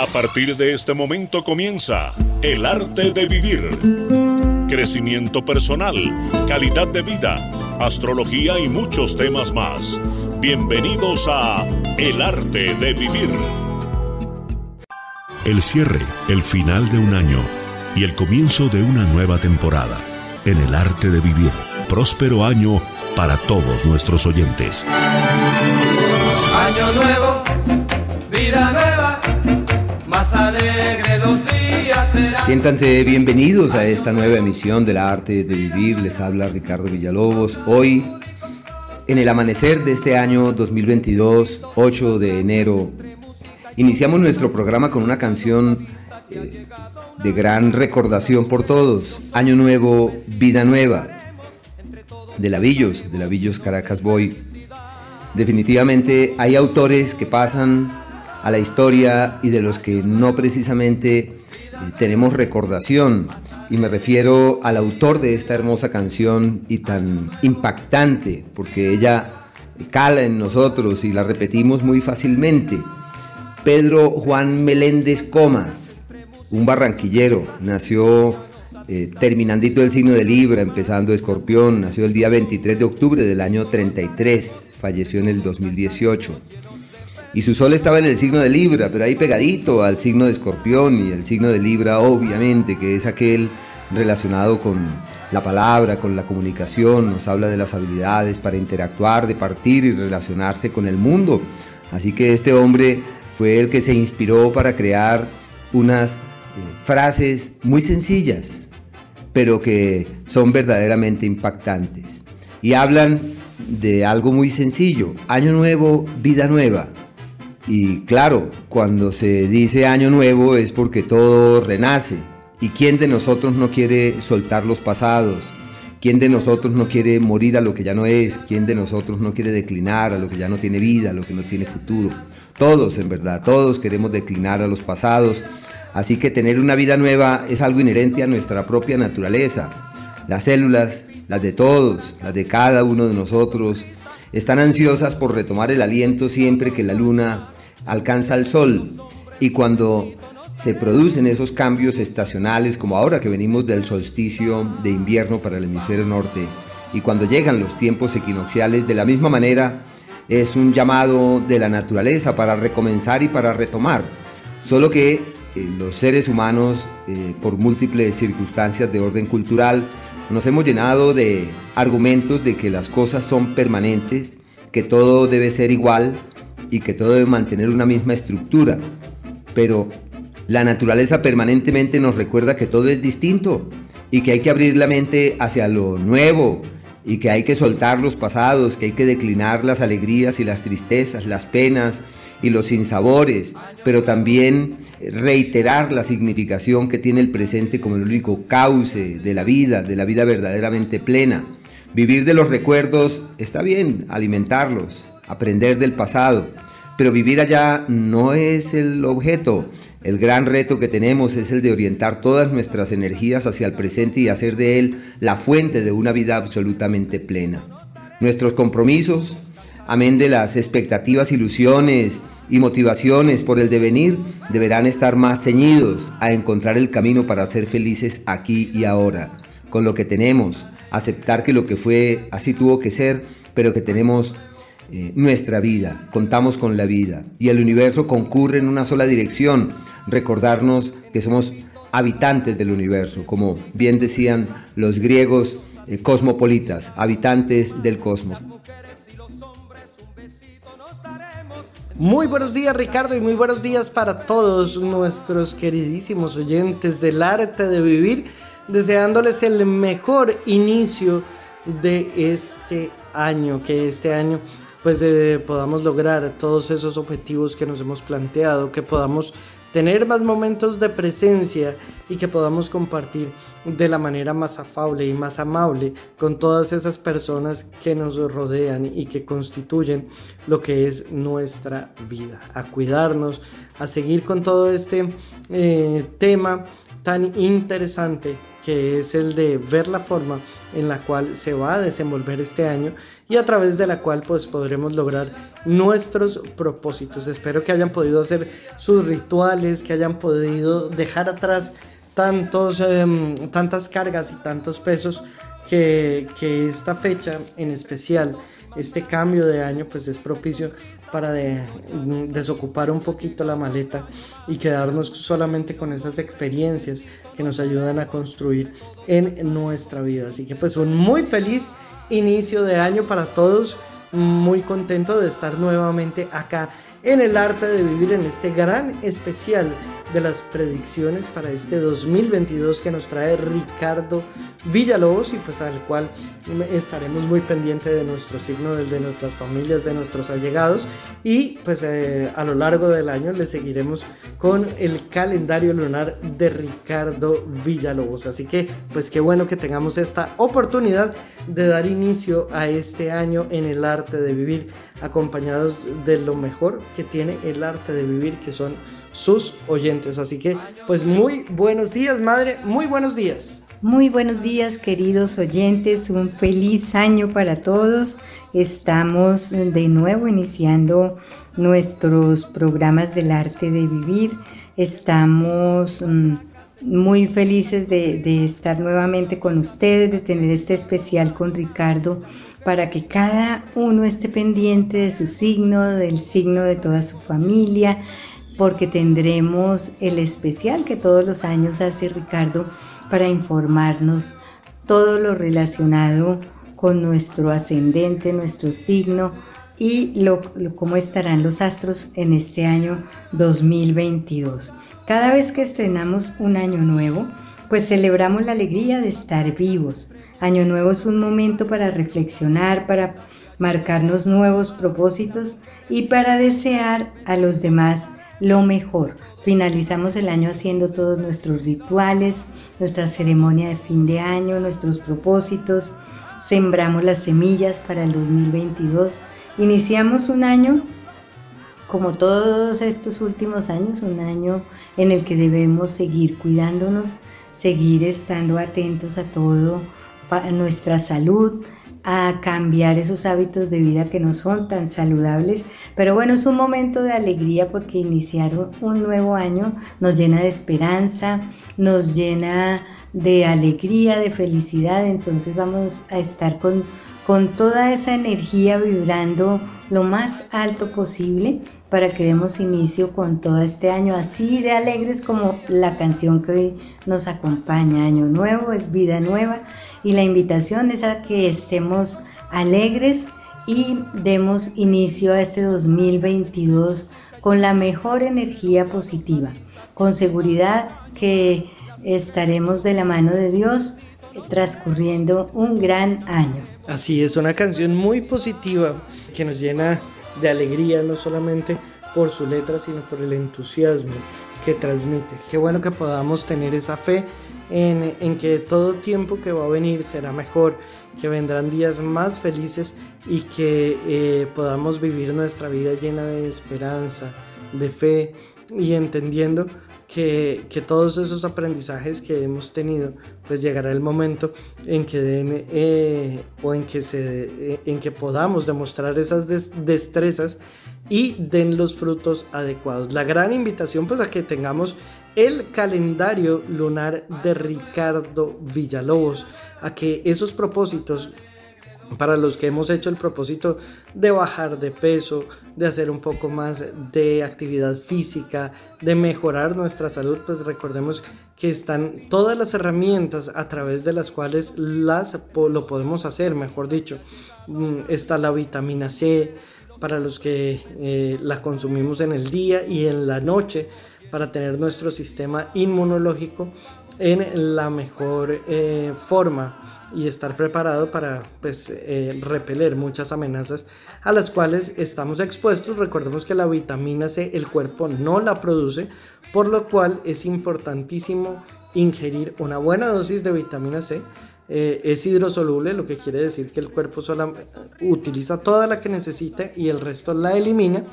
A partir de este momento comienza El arte de vivir. Crecimiento personal, calidad de vida, astrología y muchos temas más. Bienvenidos a El arte de vivir. El cierre, el final de un año y el comienzo de una nueva temporada. En El arte de vivir. Próspero año para todos nuestros oyentes. Año nuevo, vida nueva alegre los días. Siéntanse bienvenidos a esta nueva emisión de la arte de vivir. Les habla Ricardo Villalobos. Hoy, en el amanecer de este año 2022, 8 de enero, iniciamos nuestro programa con una canción eh, de gran recordación por todos. Año nuevo, vida nueva. De Lavillos, de Lavillos Caracas Boy. Definitivamente hay autores que pasan a la historia y de los que no precisamente eh, tenemos recordación. Y me refiero al autor de esta hermosa canción y tan impactante, porque ella cala en nosotros y la repetimos muy fácilmente. Pedro Juan Meléndez Comas, un barranquillero, nació eh, terminandito el signo de Libra, empezando Escorpión, nació el día 23 de octubre del año 33, falleció en el 2018. Y su sol estaba en el signo de Libra, pero ahí pegadito al signo de Escorpión y el signo de Libra obviamente, que es aquel relacionado con la palabra, con la comunicación, nos habla de las habilidades para interactuar, de partir y relacionarse con el mundo. Así que este hombre fue el que se inspiró para crear unas eh, frases muy sencillas, pero que son verdaderamente impactantes. Y hablan de algo muy sencillo, año nuevo, vida nueva. Y claro, cuando se dice año nuevo es porque todo renace. ¿Y quién de nosotros no quiere soltar los pasados? ¿Quién de nosotros no quiere morir a lo que ya no es? ¿Quién de nosotros no quiere declinar a lo que ya no tiene vida, a lo que no tiene futuro? Todos, en verdad, todos queremos declinar a los pasados. Así que tener una vida nueva es algo inherente a nuestra propia naturaleza. Las células, las de todos, las de cada uno de nosotros, están ansiosas por retomar el aliento siempre que la luna alcanza el sol. Y cuando se producen esos cambios estacionales como ahora que venimos del solsticio de invierno para el hemisferio norte y cuando llegan los tiempos equinocciales de la misma manera es un llamado de la naturaleza para recomenzar y para retomar. Solo que eh, los seres humanos eh, por múltiples circunstancias de orden cultural nos hemos llenado de argumentos de que las cosas son permanentes, que todo debe ser igual y que todo debe mantener una misma estructura. Pero la naturaleza permanentemente nos recuerda que todo es distinto y que hay que abrir la mente hacia lo nuevo y que hay que soltar los pasados, que hay que declinar las alegrías y las tristezas, las penas, y los sinsabores, pero también reiterar la significación que tiene el presente como el único cauce de la vida, de la vida verdaderamente plena. Vivir de los recuerdos está bien, alimentarlos, aprender del pasado, pero vivir allá no es el objeto. El gran reto que tenemos es el de orientar todas nuestras energías hacia el presente y hacer de él la fuente de una vida absolutamente plena. Nuestros compromisos, amén de las expectativas, ilusiones y motivaciones por el devenir deberán estar más ceñidos a encontrar el camino para ser felices aquí y ahora, con lo que tenemos, aceptar que lo que fue así tuvo que ser, pero que tenemos eh, nuestra vida, contamos con la vida y el universo concurre en una sola dirección, recordarnos que somos habitantes del universo, como bien decían los griegos eh, cosmopolitas, habitantes del cosmos. Muy buenos días Ricardo y muy buenos días para todos nuestros queridísimos oyentes del arte de vivir, deseándoles el mejor inicio de este año, que este año pues eh, podamos lograr todos esos objetivos que nos hemos planteado, que podamos tener más momentos de presencia y que podamos compartir de la manera más afable y más amable con todas esas personas que nos rodean y que constituyen lo que es nuestra vida, a cuidarnos, a seguir con todo este eh, tema tan interesante que es el de ver la forma en la cual se va a desenvolver este año y a través de la cual pues podremos lograr nuestros propósitos. Espero que hayan podido hacer sus rituales, que hayan podido dejar atrás tantos, em, tantas cargas y tantos pesos que, que esta fecha en especial, este cambio de año pues es propicio para desocupar un poquito la maleta y quedarnos solamente con esas experiencias que nos ayudan a construir en nuestra vida. Así que pues un muy feliz inicio de año para todos, muy contento de estar nuevamente acá en el arte de vivir en este gran especial de las predicciones para este 2022 que nos trae Ricardo Villalobos y pues al cual estaremos muy pendientes de nuestro signo, de nuestras familias, de nuestros allegados y pues eh, a lo largo del año le seguiremos con el calendario lunar de Ricardo Villalobos. Así que pues qué bueno que tengamos esta oportunidad de dar inicio a este año en el arte de vivir acompañados de lo mejor que tiene el arte de vivir que son sus oyentes. Así que, pues muy buenos días, madre, muy buenos días. Muy buenos días, queridos oyentes, un feliz año para todos. Estamos de nuevo iniciando nuestros programas del arte de vivir. Estamos mm, muy felices de, de estar nuevamente con ustedes, de tener este especial con Ricardo para que cada uno esté pendiente de su signo, del signo de toda su familia porque tendremos el especial que todos los años hace Ricardo para informarnos todo lo relacionado con nuestro ascendente, nuestro signo y cómo estarán los astros en este año 2022. Cada vez que estrenamos un año nuevo, pues celebramos la alegría de estar vivos. Año nuevo es un momento para reflexionar, para marcarnos nuevos propósitos y para desear a los demás lo mejor. Finalizamos el año haciendo todos nuestros rituales, nuestra ceremonia de fin de año, nuestros propósitos, sembramos las semillas para el 2022. Iniciamos un año, como todos estos últimos años, un año en el que debemos seguir cuidándonos, seguir estando atentos a todo, nuestra salud, a cambiar esos hábitos de vida que no son tan saludables. Pero bueno, es un momento de alegría porque iniciar un nuevo año nos llena de esperanza, nos llena de alegría, de felicidad. Entonces vamos a estar con, con toda esa energía vibrando lo más alto posible para que demos inicio con todo este año así de alegres como la canción que hoy nos acompaña. Año nuevo es vida nueva y la invitación es a que estemos alegres y demos inicio a este 2022 con la mejor energía positiva, con seguridad que estaremos de la mano de Dios transcurriendo un gran año. Así es, una canción muy positiva que nos llena de alegría, no solamente por su letra, sino por el entusiasmo que transmite. Qué bueno que podamos tener esa fe en, que todo tiempo que va a venir será mejor, que vendrán días más felices y que eh, podamos vivir nuestra vida llena de esperanza, de fe y entendiendo que, todos esos aprendizajes que hemos tenido, pues llegará el momento en que den eh, o en que, se, eh, en que podamos demostrar esas destrezas y den los frutos adecuados. La gran invitación pues a que tengamos el calendario lunar de Ricardo Villalobos, a que esos propósitos para los que hemos hecho el propósito de bajar de peso, de hacer un poco más de actividad física, de mejorar nuestra salud, pues recordemos que están todas las herramientas a través de las cuales las lo podemos hacer, mejor dicho. Mm, está la vitamina C para los que eh, la consumimos en el día y en la noche para tener nuestro sistema inmunológico en la mejor eh, forma y estar preparado para pues, eh, repeler muchas amenazas a las cuales estamos expuestos. Recordemos que la vitamina C el cuerpo no la produce, por lo cual es importantísimo ingerir una buena dosis de vitamina C. Eh, es hidrosoluble, lo que quiere decir que el cuerpo solo utiliza toda la que necesita y el resto la elimina.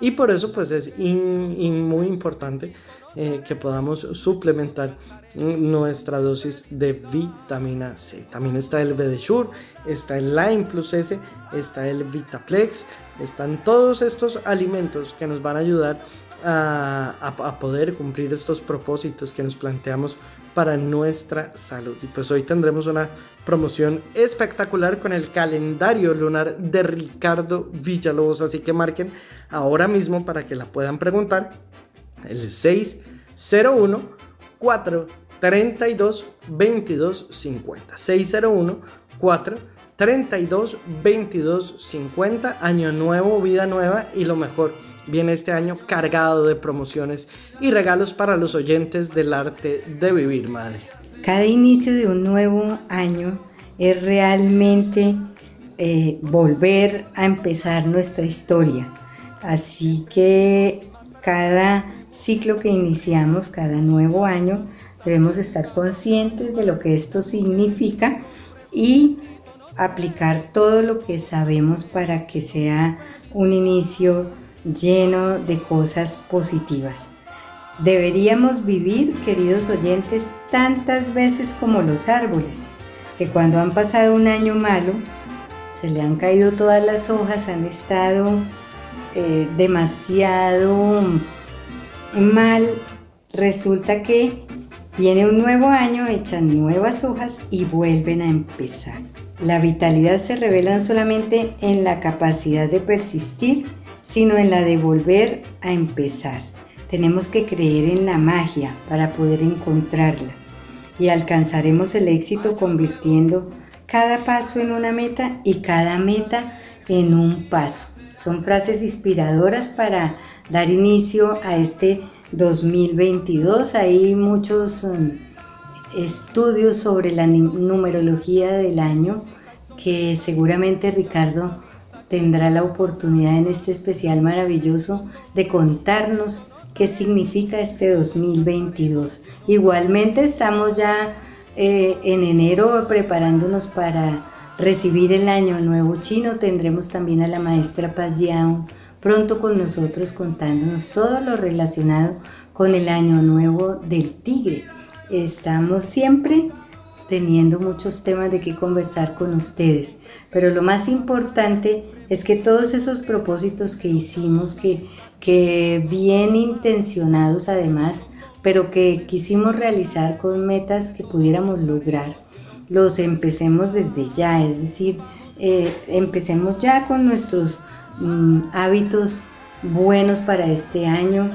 Y por eso pues es muy importante eh, que podamos suplementar nuestra dosis de vitamina C. También está el Bedeshur, está el Lime Plus S, está el Vitaplex, están todos estos alimentos que nos van a ayudar a, poder cumplir estos propósitos que nos planteamos para nuestra salud. Y pues hoy tendremos una promoción espectacular con el calendario lunar de Ricardo Villalobos, así que marquen ahora mismo para que la puedan preguntar el 601 4 32 22 50 601 4 32 22 50 año nuevo vida nueva y lo mejor viene este año cargado de promociones y regalos para los oyentes del arte de vivir madre. Cada inicio de un nuevo año es realmente eh, volver a empezar nuestra historia. Así que cada ciclo que iniciamos cada nuevo año Debemos estar conscientes de lo que esto significa y aplicar todo lo que sabemos para que sea un inicio lleno de cosas positivas. Deberíamos vivir, queridos oyentes, tantas veces como los árboles, que cuando han pasado un año malo, se le han caído todas las hojas, han estado eh, demasiado mal, resulta que Viene un nuevo año, echan nuevas hojas y vuelven a empezar. La vitalidad se revela no solamente en la capacidad de persistir, sino en la de volver a empezar. Tenemos que creer en la magia para poder encontrarla y alcanzaremos el éxito convirtiendo cada paso en una meta y cada meta en un paso. Son frases inspiradoras para dar inicio a este 2022. Hay muchos um, estudios sobre la numerología del año que seguramente Ricardo tendrá la oportunidad en este especial maravilloso de contarnos qué significa este 2022. Igualmente estamos ya eh, en enero preparándonos para recibir el año nuevo chino. Tendremos también a la maestra Paz pronto con nosotros contándonos todo lo relacionado con el año nuevo del tigre. Estamos siempre teniendo muchos temas de qué conversar con ustedes, pero lo más importante es que todos esos propósitos que hicimos, que, que bien intencionados además, pero que quisimos realizar con metas que pudiéramos lograr, los empecemos desde ya, es decir, eh, empecemos ya con nuestros Mm, hábitos buenos para este año,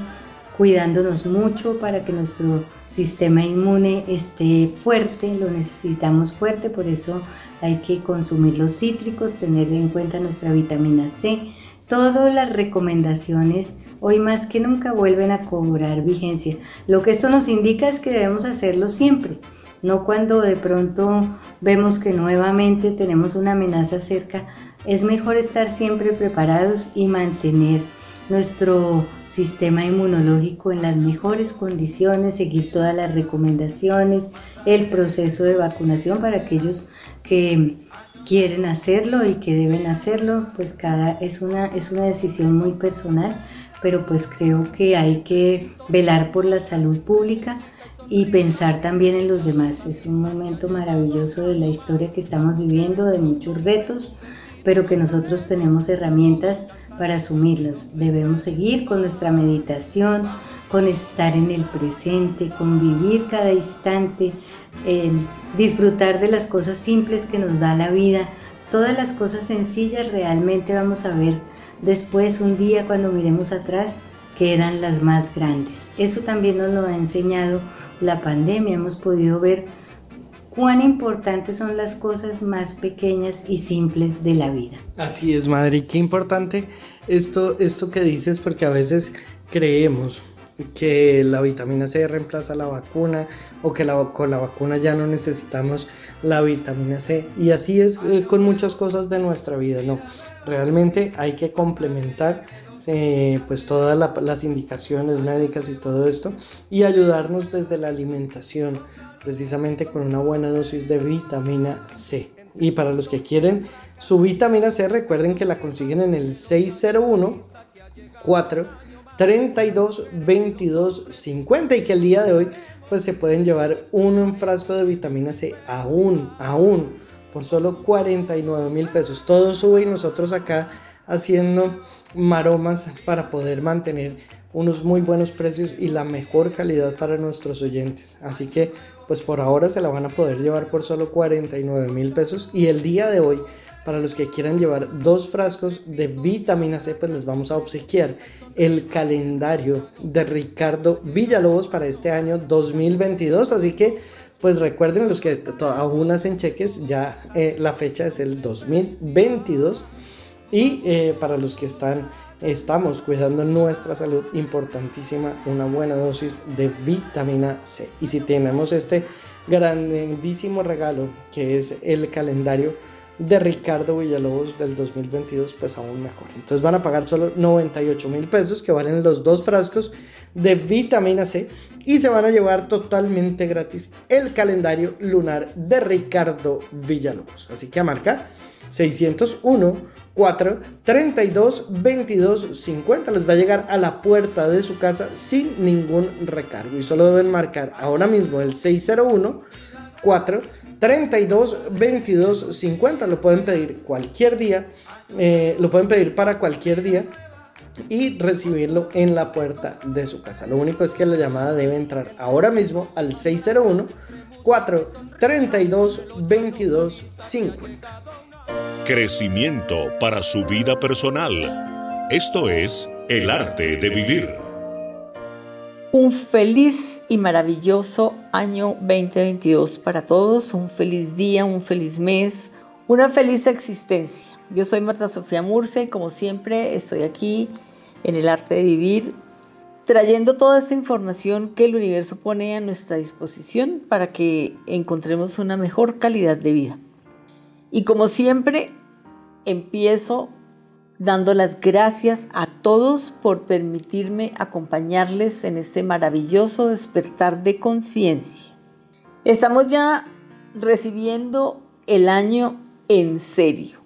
cuidándonos mucho para que nuestro sistema inmune esté fuerte, lo necesitamos fuerte, por eso hay que consumir los cítricos, tener en cuenta nuestra vitamina C. Todas las recomendaciones hoy más que nunca vuelven a cobrar vigencia. Lo que esto nos indica es que debemos hacerlo siempre, no cuando de pronto vemos que nuevamente tenemos una amenaza cerca es mejor estar siempre preparados y mantener nuestro sistema inmunológico en las mejores condiciones, seguir todas las recomendaciones, el proceso de vacunación para aquellos que quieren hacerlo y que deben hacerlo, pues cada es una es una decisión muy personal, pero pues creo que hay que velar por la salud pública y pensar también en los demás. Es un momento maravilloso de la historia que estamos viviendo, de muchos retos, pero que nosotros tenemos herramientas para asumirlos. Debemos seguir con nuestra meditación, con estar en el presente, con vivir cada instante, disfrutar de las cosas simples que nos da la vida. Todas las cosas sencillas realmente vamos a ver después, un día cuando miremos atrás, que eran las más grandes. Eso también nos lo ha enseñado la pandemia. Hemos podido ver cuán importantes son las cosas más pequeñas y simples de la vida. Así es, madre, qué importante esto, esto que dices, porque a veces creemos que la vitamina C reemplaza la vacuna o que con la vacuna ya no necesitamos la vitamina C. Y así es eh, con muchas cosas de nuestra vida, ¿no? Realmente hay que complementar eh, pues todas las indicaciones médicas y todo esto y ayudarnos desde la alimentación precisamente con una buena dosis de vitamina C. Y para los que quieren su vitamina C, recuerden que la consiguen en el 601 4 32 22 50 y que el día de hoy pues se pueden llevar un frasco de vitamina C aún, aún por solo 49 mil pesos. Todo sube y nosotros acá haciendo maromas para poder mantener unos muy buenos precios y la mejor calidad para nuestros oyentes. Así que pues por ahora se la van a poder llevar por solo 49 mil pesos. Y el día de hoy para los que quieran llevar dos frascos de vitamina C pues les vamos a obsequiar el calendario de Ricardo Villalobos para este año 2022 así que pues recuerden los que aún hacen cheques ya eh, la fecha es el 2022 y eh, para los que están estamos cuidando nuestra salud, importantísima una buena dosis de vitamina C. Y si tenemos este grandísimo regalo que es el calendario de Ricardo Villalobos del 2022, pues aún mejor. Entonces van a pagar solo 98 mil pesos que valen los dos frascos de vitamina C y se van a llevar totalmente gratis el calendario lunar de Ricardo Villalobos. Así que a marcar 601 4 32 22 50 les va a llegar a la puerta de su casa sin ningún recargo. Y solo deben marcar ahora mismo el 601 4 32 22 50 lo pueden pedir cualquier día eh, lo pueden pedir para cualquier día y recibirlo en la puerta de su casa. Lo único es que la llamada debe entrar ahora mismo al 601 4 32 22 50 Crecimiento para su vida personal. Esto es el arte de vivir. Un feliz y maravilloso año 2022 para todos. Un feliz día, un feliz mes, una feliz existencia. Yo soy Marta Sofía Murce y como siempre estoy aquí en el arte de vivir trayendo toda esta información que el universo pone a nuestra disposición para que encontremos una mejor calidad de vida. Y como siempre, empiezo dando las gracias a todos por permitirme acompañarles en este maravilloso despertar de conciencia. Estamos ya recibiendo el año en serio.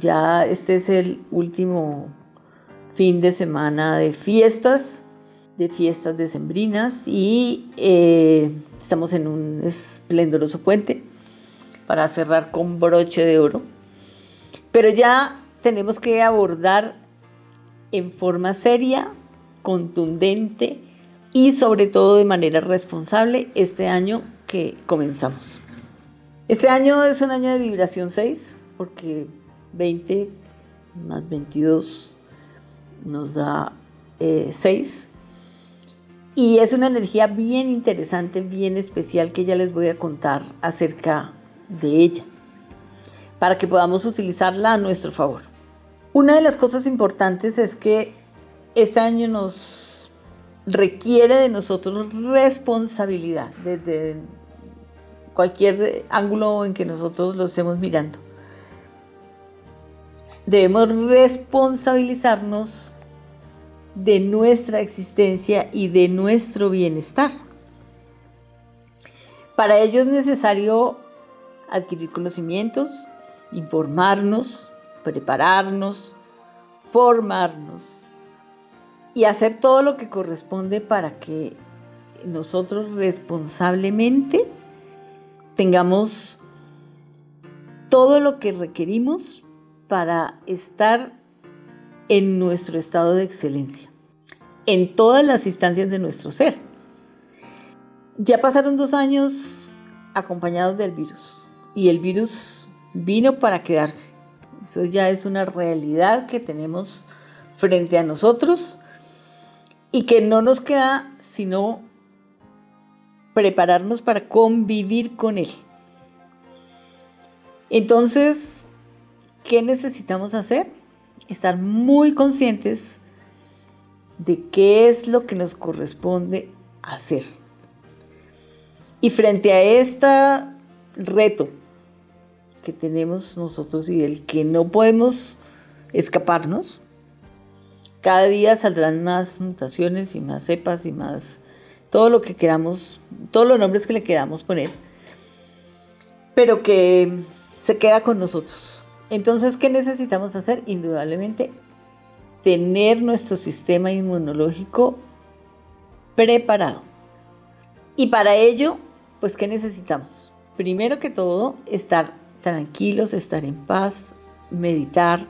Ya este es el último fin de semana de fiestas, de fiestas decembrinas y eh, estamos en un esplendoroso puente para cerrar con broche de oro. Pero ya tenemos que abordar en forma seria, contundente y sobre todo de manera responsable este año que comenzamos. Este año es un año de vibración 6 porque 20 más 22 nos da 6. Eh, y es una energía bien interesante, bien especial que ya les voy a contar acerca de ella, para que podamos utilizarla a nuestro favor. Una de las cosas importantes es que este año nos requiere de nosotros responsabilidad desde cualquier ángulo en que nosotros lo estemos mirando. Debemos responsabilizarnos de nuestra existencia y de nuestro bienestar. Para ello es necesario adquirir conocimientos, informarnos, prepararnos, formarnos y hacer todo lo que corresponde para que nosotros responsablemente tengamos todo lo que requerimos para estar en nuestro estado de excelencia, en todas las instancias de nuestro ser. Ya pasaron dos años acompañados del virus y el virus vino para quedarse. Eso ya es una realidad que tenemos frente a nosotros y que no nos queda sino prepararnos para convivir con él. Entonces, ¿qué necesitamos hacer? Estar muy conscientes de qué es lo que nos corresponde hacer. Y frente a este reto que tenemos nosotros y del que no podemos escaparnos. Cada día saldrán más mutaciones y más cepas y más todo lo que queramos, todos los nombres que le queramos poner, pero que se queda con nosotros. Entonces, ¿qué necesitamos hacer? Indudablemente, tener nuestro sistema inmunológico preparado. Y para ello, pues, ¿qué necesitamos? Primero que todo, estar tranquilos, estar en paz, meditar,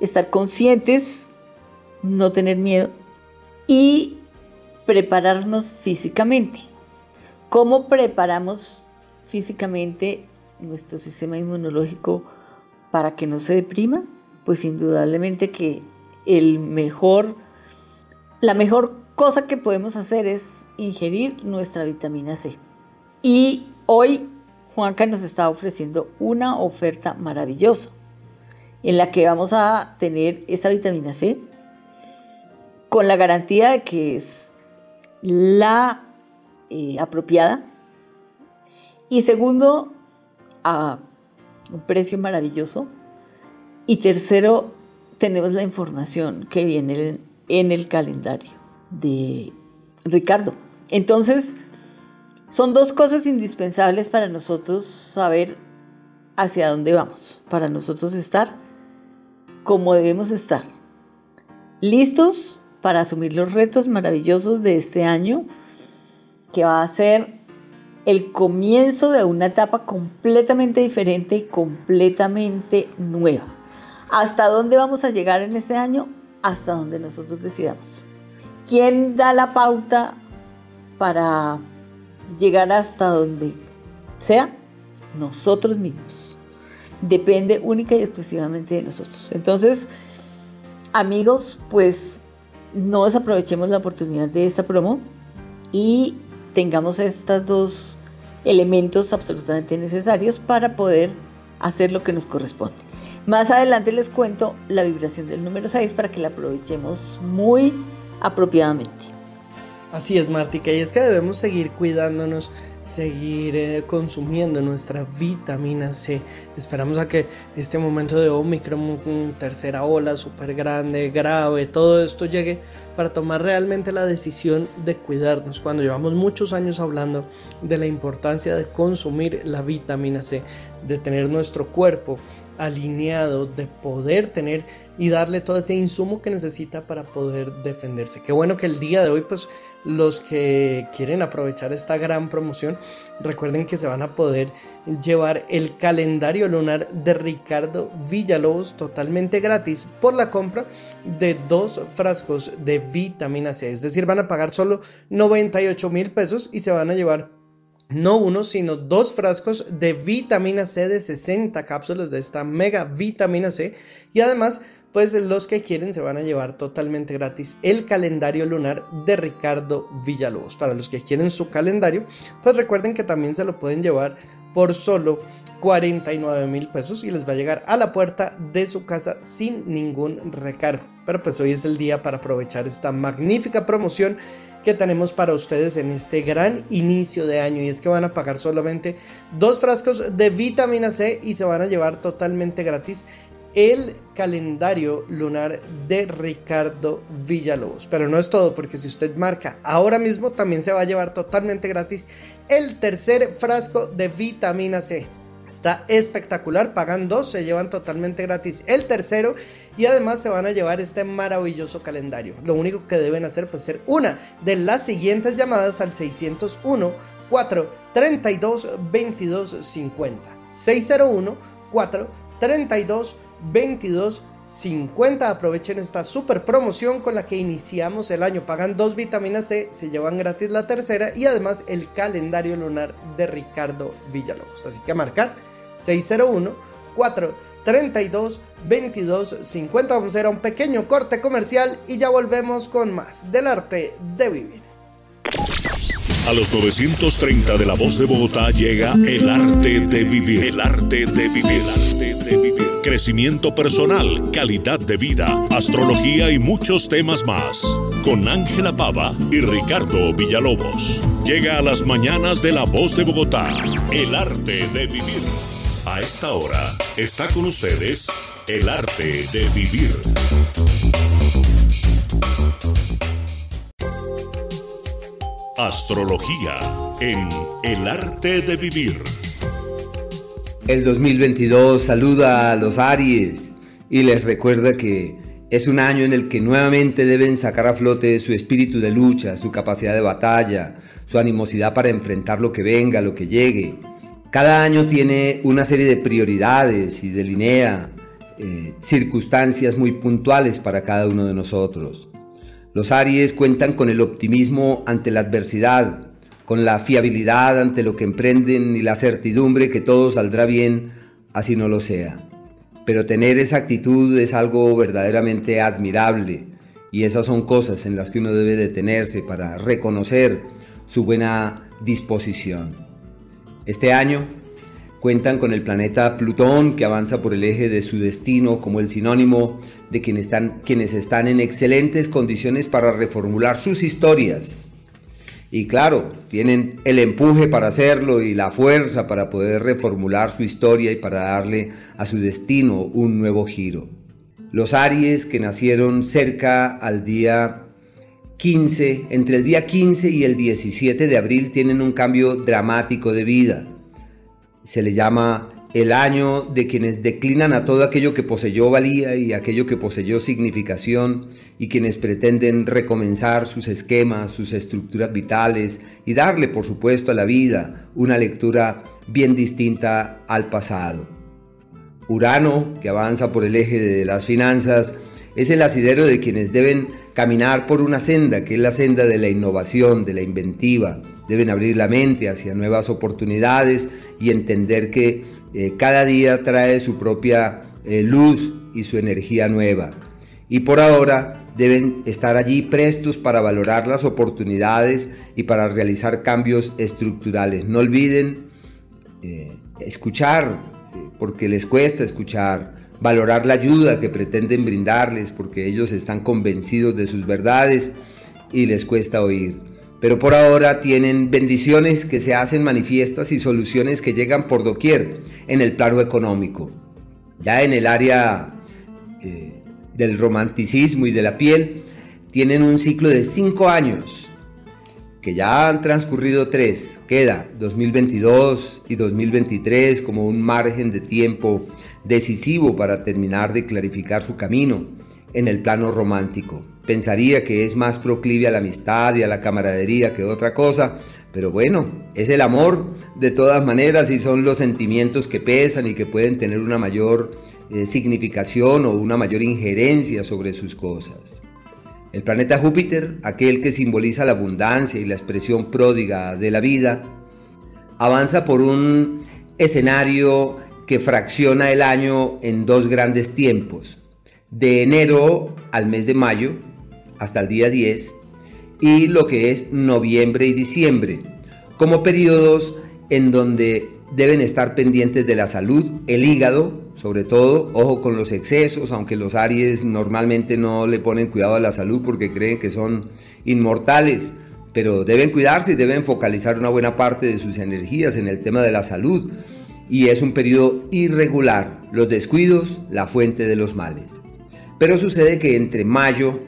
estar conscientes, no tener miedo y prepararnos físicamente. ¿Cómo preparamos físicamente nuestro sistema inmunológico para que no se deprima? Pues indudablemente que el mejor, la mejor cosa que podemos hacer es ingerir nuestra vitamina C. Y hoy Juanca nos está ofreciendo una oferta maravillosa en la que vamos a tener esa vitamina C con la garantía de que es la eh, apropiada y segundo a un precio maravilloso y tercero tenemos la información que viene en el calendario de Ricardo. Entonces, son dos cosas indispensables para nosotros saber hacia dónde vamos, para nosotros estar como debemos estar, listos para asumir los retos maravillosos de este año, que va a ser el comienzo de una etapa completamente diferente y completamente nueva. ¿Hasta dónde vamos a llegar en este año? Hasta donde nosotros decidamos. ¿Quién da la pauta para llegar hasta donde sea? Nosotros mismos. Depende única y exclusivamente de nosotros. Entonces, amigos, pues no desaprovechemos la oportunidad de esta promo y tengamos estos dos elementos absolutamente necesarios para poder hacer lo que nos corresponde. Más adelante les cuento la vibración del número 6 para que la aprovechemos muy apropiadamente. Así es, Martica, y es que debemos seguir cuidándonos, seguir eh, consumiendo nuestra vitamina C. Esperamos a que este momento de Omicron, tercera ola súper grande, grave, todo esto llegue para tomar realmente la decisión de cuidarnos. Cuando llevamos muchos años hablando de la importancia de consumir la vitamina C, de tener nuestro cuerpo alineado, de poder tener y darle todo ese insumo que necesita para poder defenderse. Qué bueno que el día de hoy, pues los que quieren aprovechar esta gran promoción, recuerden que se van a poder llevar el calendario lunar de Ricardo Villalobos totalmente gratis por la compra de dos frascos de vitamina C. Es decir, van a pagar solo 98 mil pesos y se van a llevar no uno, sino dos frascos de vitamina C de 60 cápsulas de esta mega vitamina C. Y además, pues los que quieren se van a llevar totalmente gratis el calendario lunar de Ricardo Villalobos. Para los que quieren su calendario, pues recuerden que también se lo pueden llevar por solo 49 mil pesos y les va a llegar a la puerta de su casa sin ningún recargo. Pero pues hoy es el día para aprovechar esta magnífica promoción que tenemos para ustedes en este gran inicio de año y es que van a pagar solamente dos frascos de vitamina C y se van a llevar totalmente gratis el calendario lunar de Ricardo Villalobos. Pero no es todo, porque si usted marca ahora mismo, también se va a llevar totalmente gratis el tercer frasco de vitamina C. Está espectacular, pagan dos, se llevan totalmente gratis el tercero y además se van a llevar este maravilloso calendario. Lo único que deben hacer pues ser una de las siguientes llamadas al 601 432 2250. 601 432 2250. Aprovechen esta super promoción con la que iniciamos el año. Pagan dos vitaminas C, se llevan gratis la tercera y además el calendario lunar de Ricardo Villalobos. Así que a marcar 601 432 2250. Vamos a ir a un pequeño corte comercial y ya volvemos con más del arte de vivir. A los 930 de la voz de Bogotá llega el arte de vivir. El arte de vivir. El arte de vivir. Crecimiento personal, calidad de vida, astrología y muchos temas más. Con Ángela Pava y Ricardo Villalobos. Llega a las mañanas de la voz de Bogotá. El arte de vivir. A esta hora está con ustedes el arte de vivir. Astrología en el arte de vivir. El 2022 saluda a los Aries y les recuerda que Es un año en el que nuevamente deben sacar a flote su espíritu de lucha, su capacidad de batalla, su animosidad para enfrentar lo que venga, lo que llegue. Cada año tiene una serie de prioridades y delinea eh, circunstancias muy puntuales para cada uno de nosotros. Los Aries cuentan con el optimismo ante la adversidad, con la fiabilidad ante lo que emprenden y la certidumbre que todo saldrá bien, así no lo sea. Pero tener esa actitud es algo verdaderamente admirable y esas son cosas en las que uno debe detenerse para reconocer su buena disposición. Este año cuentan con el planeta Plutón que avanza por el eje de su destino como el sinónimo de quienes están, quienes están en excelentes condiciones para reformular sus historias y claro, tienen el empuje para hacerlo y la fuerza para poder reformular su historia y para darle a su destino un nuevo giro. Los Aries que nacieron cerca al día 15, entre el día 15 y el 17 de abril tienen un cambio dramático de vida. Se le llama el año de quienes declinan a todo aquello que poseyó valía y aquello que poseyó significación y quienes pretenden recomenzar sus esquemas, sus estructuras vitales y darle, por supuesto, a la vida una lectura bien distinta al pasado. Urano, que avanza por el eje de las finanzas, es el asidero de quienes deben caminar por una senda, que es la senda de la innovación, de la inventiva. Deben abrir la mente hacia nuevas oportunidades y entender que eh, cada día trae su propia eh, luz y su energía nueva. Y por ahora deben estar allí prestos para valorar las oportunidades y para realizar cambios estructurales. No olviden eh, escuchar, porque les cuesta escuchar, valorar la ayuda que pretenden brindarles, porque ellos están convencidos de sus verdades y les cuesta oír pero por ahora tienen bendiciones que se hacen manifiestas y soluciones que llegan por doquier en el plano económico. Ya en el área eh, del romanticismo y de la piel, tienen un ciclo de cinco años, que ya han transcurrido tres, queda 2022 y 2023 como un margen de tiempo decisivo para terminar de clarificar su camino en el plano romántico. Pensaría que es más proclive a la amistad y a la camaradería que otra cosa, pero bueno, es el amor de todas maneras y son los sentimientos que pesan y que pueden tener una mayor eh, significación o una mayor injerencia sobre sus cosas. El planeta Júpiter, aquel que simboliza la abundancia y la expresión pródiga de la vida, avanza por un escenario que fracciona el año en dos grandes tiempos, de enero al mes de mayo, hasta el día 10, y lo que es noviembre y diciembre, como periodos en donde deben estar pendientes de la salud, el hígado, sobre todo, ojo con los excesos, aunque los Aries normalmente no le ponen cuidado a la salud porque creen que son inmortales, pero deben cuidarse y deben focalizar una buena parte de sus energías en el tema de la salud. Y es un periodo irregular, los descuidos, la fuente de los males. Pero sucede que entre mayo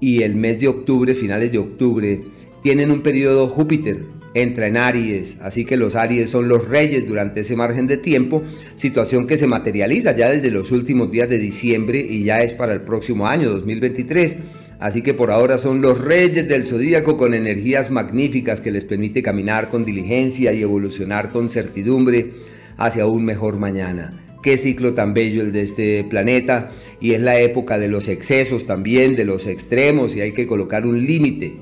y el mes de octubre, finales de octubre, tienen un periodo Júpiter, entra en Aries, así que los Aries son los reyes durante ese margen de tiempo, situación que se materializa ya desde los últimos días de diciembre y ya es para el próximo año 2023. Así que por ahora son los reyes del zodíaco con energías magníficas que les permite caminar con diligencia y evolucionar con certidumbre hacia un mejor mañana. Qué ciclo tan bello el de este planeta y es la época de los excesos también, de los extremos y hay que colocar un límite.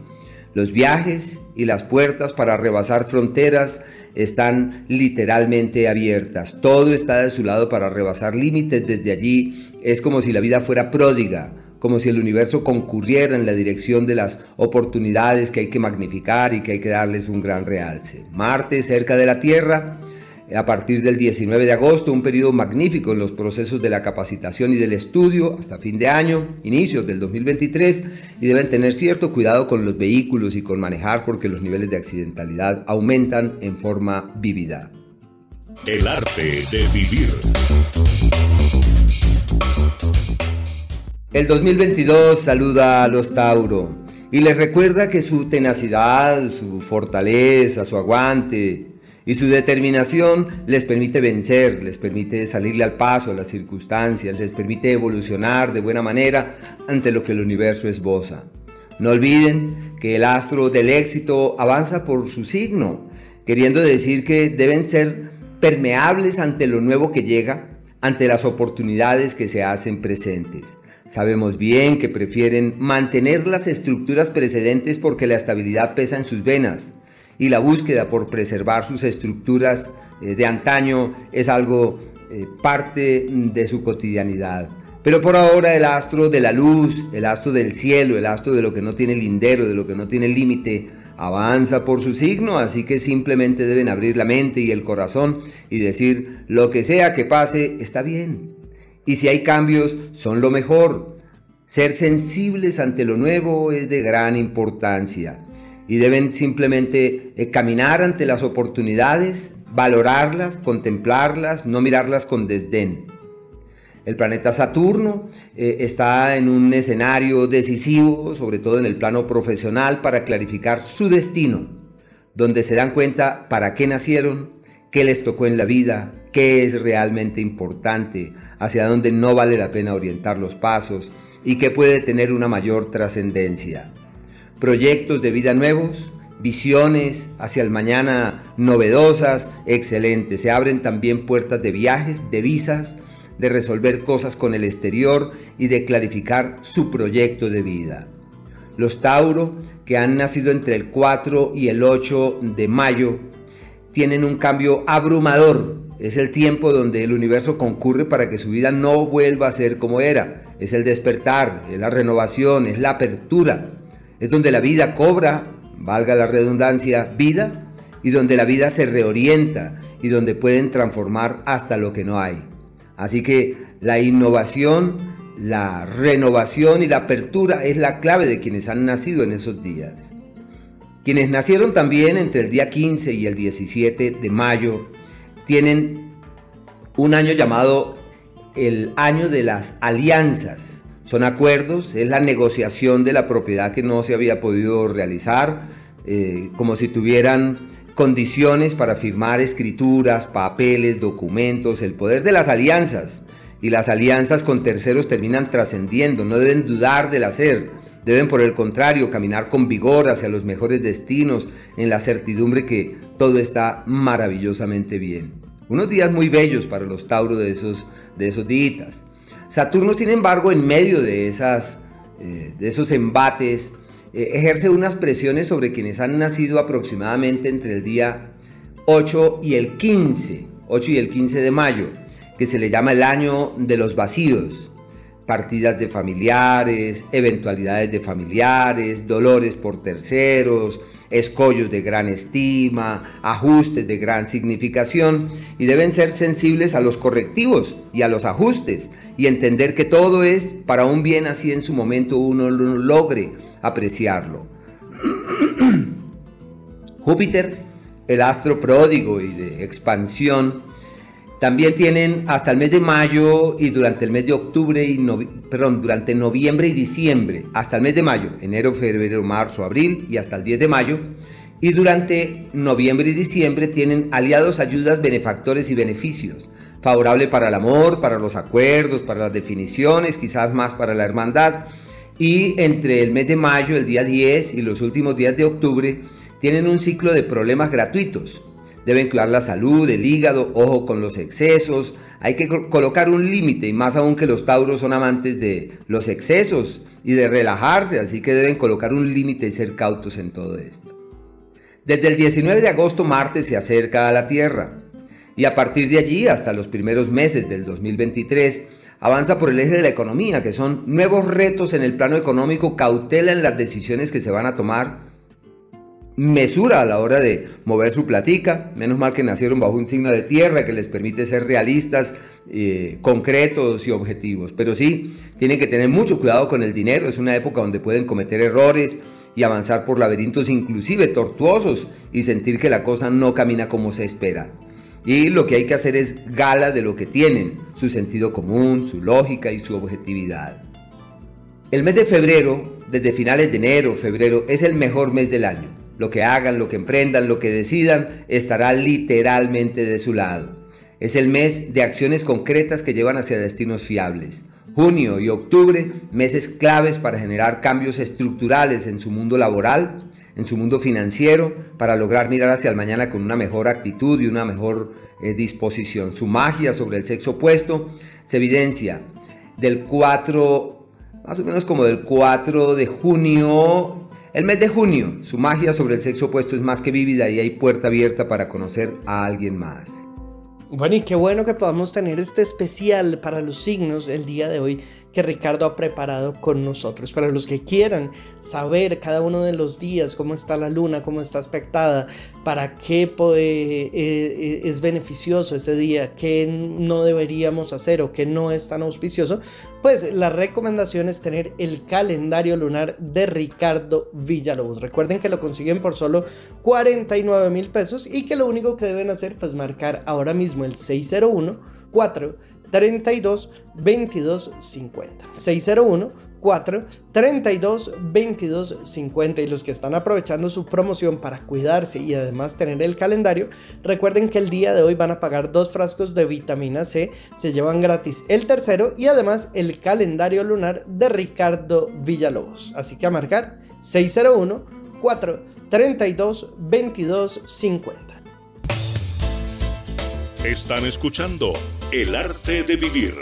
Los viajes y las puertas para rebasar fronteras están literalmente abiertas. Todo está de su lado para rebasar límites desde allí. Es como si la vida fuera pródiga, como si el universo concurriera en la dirección de las oportunidades que hay que magnificar y que hay que darles un gran realce. Marte cerca de la Tierra a partir del 19 de agosto, un periodo magnífico en los procesos de la capacitación y del estudio hasta fin de año, inicios del 2023, y deben tener cierto cuidado con los vehículos y con manejar porque los niveles de accidentalidad aumentan en forma vívida. El arte de vivir. El 2022 saluda a los Tauro y les recuerda que su tenacidad, su fortaleza, su aguante, Y su determinación les permite vencer, les permite salirle al paso a las circunstancias, les permite evolucionar de buena manera ante lo que el universo esboza. No olviden que el astro del éxito avanza por su signo, queriendo decir que deben ser permeables ante lo nuevo que llega, ante las oportunidades que se hacen presentes. Sabemos bien que prefieren mantener las estructuras precedentes porque la estabilidad pesa en sus venas y la búsqueda por preservar sus estructuras eh, de antaño es algo eh, parte de su cotidianidad. Pero por ahora el astro de la luz, el astro del cielo, el astro de lo que no tiene lindero, de lo que no tiene límite, avanza por su signo, así que simplemente deben abrir la mente y el corazón y decir, lo que sea que pase, está bien. Y si hay cambios, son lo mejor. Ser sensibles ante lo nuevo es de gran importancia y deben simplemente eh, caminar ante las oportunidades, valorarlas, contemplarlas, no mirarlas con desdén. El planeta Saturno eh, está en un escenario decisivo, sobre todo en el plano profesional, para clarificar su destino, donde se dan cuenta para qué nacieron, qué les tocó en la vida, qué es realmente importante, hacia dónde no vale la pena orientar los pasos y qué puede tener una mayor trascendencia. Proyectos de vida nuevos, visiones hacia el mañana novedosas, excelentes. Se abren también puertas de viajes, de visas, de resolver cosas con el exterior y de clarificar su proyecto de vida. Los Tauro, que han nacido entre el 4 y el 8 de mayo, tienen un cambio abrumador es el tiempo donde el universo concurre para que su vida no vuelva a ser como era. Es el despertar, es la renovación, es la apertura. Es donde la vida cobra, valga la redundancia, vida y donde la vida se reorienta y donde pueden transformar hasta lo que no hay. Así que la innovación, la renovación y la apertura es la clave de quienes han nacido en esos días. Quienes nacieron también entre el día 15 y el 17 de mayo tienen un año llamado el año de las alianzas. Son acuerdos, es la negociación de la propiedad que no se había podido realizar, eh, como si tuvieran condiciones para firmar escrituras, papeles, documentos, el poder de las alianzas. Y las alianzas con terceros terminan trascendiendo, no deben dudar del hacer, deben por el contrario caminar con vigor hacia los mejores destinos, en la certidumbre que todo está maravillosamente bien. Unos días muy bellos para los Tauros de esos, de esos días. Saturno, sin embargo, en medio de, esas, eh, de esos embates, eh, ejerce unas presiones sobre quienes han nacido aproximadamente entre el día 8 y el 15, 8 y el 15 de mayo, que se le llama el año de los vacíos. Partidas de familiares, eventualidades de familiares, dolores por terceros, escollos de gran estima, ajustes de gran significación y deben ser sensibles a los correctivos y a los ajustes y entender que todo es para un bien así en su momento uno logre apreciarlo. Júpiter, el astro pródigo y de expansión, también tienen hasta el mes de mayo y durante el mes de octubre y perdón, durante noviembre y diciembre, hasta el mes de mayo, enero, febrero, marzo, abril y hasta el 10 de mayo. Y durante noviembre y diciembre tienen aliados, ayudas, benefactores y beneficios. Favorable para el amor, para los acuerdos, para las definiciones, quizás más para la hermandad. Y entre el mes de mayo, el día 10 y los últimos días de octubre, tienen un ciclo de problemas gratuitos Deben cuidar la salud, el hígado, ojo con los excesos. Hay que colocar un límite y más aún que los tauros son amantes de los excesos y de relajarse, así que deben colocar un límite y ser cautos en todo esto. Desde el 19 de agosto Marte se acerca a la Tierra y a partir de allí hasta los primeros meses del 2023 avanza por el eje de la economía, que son nuevos retos en el plano económico, cautela en las decisiones que se van a tomar mesura a la hora de mover su platica. Menos mal que nacieron bajo un signo de tierra que les permite ser realistas, eh, concretos y objetivos. Pero sí, tienen que tener mucho cuidado con el dinero. Es una época donde pueden cometer errores y avanzar por laberintos inclusive tortuosos y sentir que la cosa no camina como se espera. Y lo que hay que hacer es gala de lo que tienen, su sentido común, su lógica y su objetividad. El mes de febrero, desde finales de enero, febrero, es el mejor mes del año lo que hagan, lo que emprendan, lo que decidan, estará literalmente de su lado. Es el mes de acciones concretas que llevan hacia destinos fiables. Junio y octubre, meses claves para generar cambios estructurales en su mundo laboral, en su mundo financiero, para lograr mirar hacia el mañana con una mejor actitud y una mejor eh, disposición. Su magia sobre el sexo opuesto se evidencia del 4, más o menos como del 4 de junio, el mes de junio. Su magia sobre el sexo opuesto es más que vívida y hay puerta abierta para conocer a alguien más. Bueno, y qué bueno que podamos tener este especial para los signos el día de hoy que Ricardo ha preparado con nosotros. Para los que quieran saber cada uno de los días cómo está la luna, cómo está aspectada, para qué eh, eh, es beneficioso ese día, qué no deberíamos hacer o qué no es tan auspicioso, pues la recomendación es tener el calendario lunar de Ricardo Villalobos. Recuerden que lo consiguen por solo 49 mil pesos y que lo único que deben hacer es pues, marcar ahora mismo el 601 4 32 22 50. 601 4 32 22 50 y los que están aprovechando su promoción para cuidarse y además tener el calendario, recuerden que el día de hoy van a pagar dos frascos de vitamina C, se llevan gratis el tercero y además el calendario lunar de Ricardo Villalobos. Así que a marcar 601 4 32 22 50. Están escuchando El arte de vivir.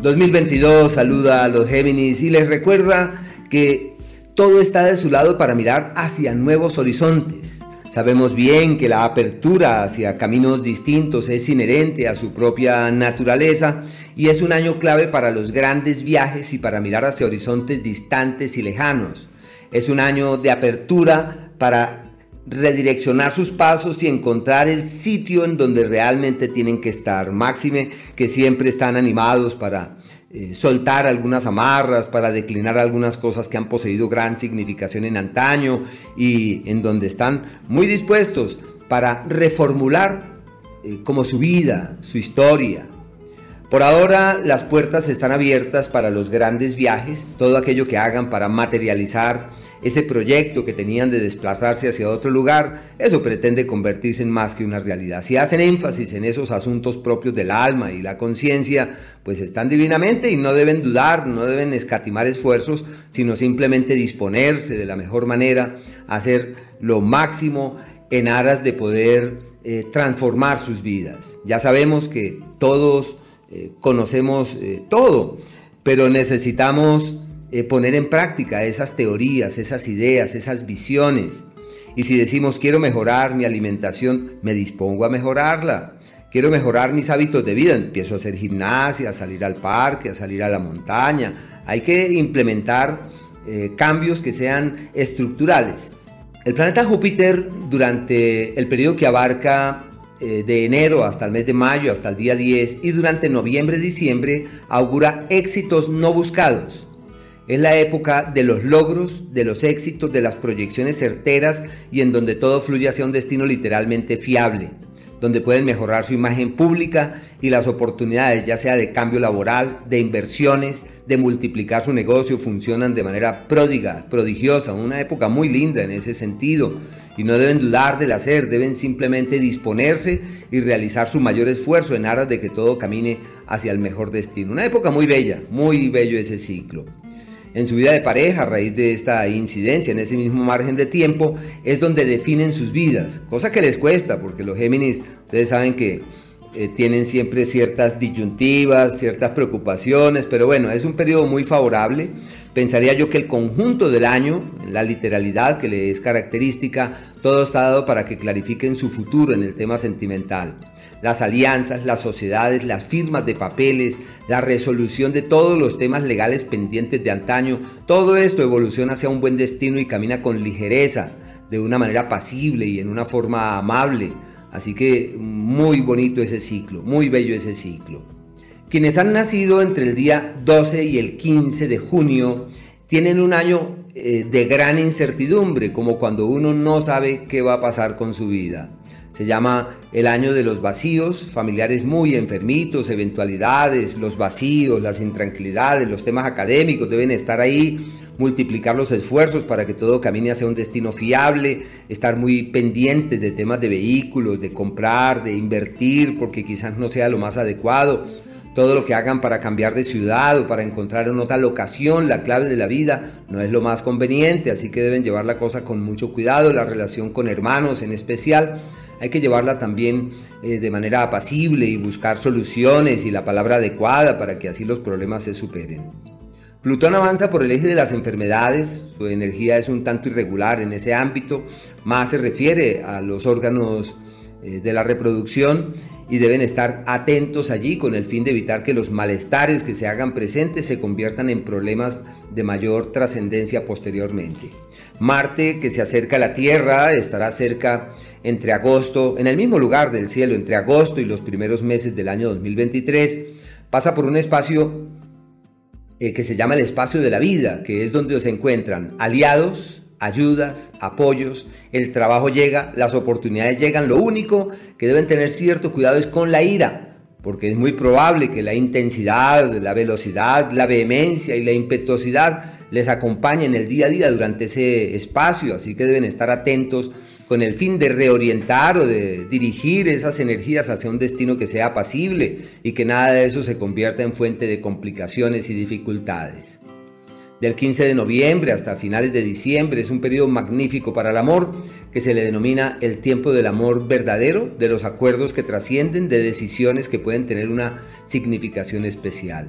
2022 saluda a los Géminis y les recuerda que todo está de su lado para mirar hacia nuevos horizontes. Sabemos bien que la apertura hacia caminos distintos es inherente a su propia naturaleza y es un año clave para los grandes viajes y para mirar hacia horizontes distantes y lejanos. Es un año de apertura para redireccionar sus pasos y encontrar el sitio en donde realmente tienen que estar. Máxime que siempre están animados para eh, soltar algunas amarras, para declinar algunas cosas que han poseído gran significación en antaño y en donde están muy dispuestos para reformular eh, como su vida, su historia. Por ahora las puertas están abiertas para los grandes viajes, todo aquello que hagan para materializar ese proyecto que tenían de desplazarse hacia otro lugar, eso pretende convertirse en más que una realidad. Si hacen énfasis en esos asuntos propios del alma y la conciencia, pues están divinamente y no deben dudar, no deben escatimar esfuerzos, sino simplemente disponerse de la mejor manera, hacer lo máximo en aras de poder eh, transformar sus vidas. Ya sabemos que todos eh, conocemos eh, todo, pero necesitamos eh, poner en práctica esas teorías, esas ideas, esas visiones. Y si decimos quiero mejorar mi alimentación, me dispongo a mejorarla. Quiero mejorar mis hábitos de vida, empiezo a hacer gimnasia, a salir al parque, a salir a la montaña. Hay que implementar eh, cambios que sean estructurales. El planeta Júpiter durante el periodo que abarca eh, de enero hasta el mes de mayo, hasta el día 10 y durante noviembre-diciembre augura éxitos no buscados es la época de los logros, de los éxitos, de las proyecciones certeras y en donde todo fluye hacia un destino literalmente fiable, donde pueden mejorar su imagen pública y las oportunidades, ya sea de cambio laboral, de inversiones, de multiplicar su negocio, funcionan de manera pródiga, prodigiosa, una época muy linda en ese sentido. Y no deben dudar del hacer, deben simplemente disponerse y realizar su mayor esfuerzo en aras de que todo camine hacia el mejor destino. Una época muy bella, muy bello ese ciclo en su vida de pareja a raíz de esta incidencia en ese mismo margen de tiempo es donde definen sus vidas, cosa que les cuesta porque los Géminis, ustedes saben que eh, tienen siempre ciertas disyuntivas, ciertas preocupaciones, pero bueno, es un periodo muy favorable. Pensaría yo que el conjunto del año, la literalidad que le es característica, todo está dado para que clarifiquen su futuro en el tema sentimental las alianzas, las sociedades, las firmas de papeles, la resolución de todos los temas legales pendientes de antaño, todo esto evoluciona hacia un buen destino y camina con ligereza, de una manera pasible y en una forma amable. Así que muy bonito ese ciclo, muy bello ese ciclo. Quienes han nacido entre el día 12 y el 15 de junio tienen un año eh, de gran incertidumbre, como cuando uno no sabe qué va a pasar con su vida. Se llama el año de los vacíos, familiares muy enfermitos, eventualidades, los vacíos, las intranquilidades, los temas académicos deben estar ahí multiplicar los esfuerzos para que todo camine hacia un destino fiable, estar muy pendientes de temas de vehículos, de comprar, de invertir, porque quizás no sea lo más adecuado. Todo lo que hagan para cambiar de ciudad o para encontrar en otra locación la clave de la vida no es lo más conveniente, así que deben llevar la cosa con mucho cuidado, la relación con hermanos en especial hay que llevarla también eh, de manera apacible y buscar soluciones y la palabra adecuada para que así los problemas se superen. Plutón avanza por el eje de las enfermedades, su energía es un tanto irregular en ese ámbito, más se refiere a los órganos eh, de la reproducción y deben estar atentos allí con el fin de evitar que los malestares que se hagan presentes se conviertan en problemas de mayor trascendencia posteriormente. Marte, que se acerca a la Tierra, estará cerca entre agosto, en el mismo lugar del cielo, entre agosto y los primeros meses del año 2023, pasa por un espacio eh, que se llama el espacio de la vida, que es donde se encuentran aliados, ayudas, apoyos, el trabajo llega, las oportunidades llegan, lo único que deben tener cierto cuidado es con la ira, porque es muy probable que la intensidad, la velocidad, la vehemencia y la impetuosidad les acompañen el día a día durante ese espacio, así que deben estar atentos con el fin de reorientar o de dirigir esas energías hacia un destino que sea apacible y que nada de eso se convierta en fuente de complicaciones y dificultades. Del 15 de noviembre hasta finales de diciembre es un periodo magnífico para el amor que se le denomina el tiempo del amor verdadero, de los acuerdos que trascienden, de decisiones que pueden tener una significación especial.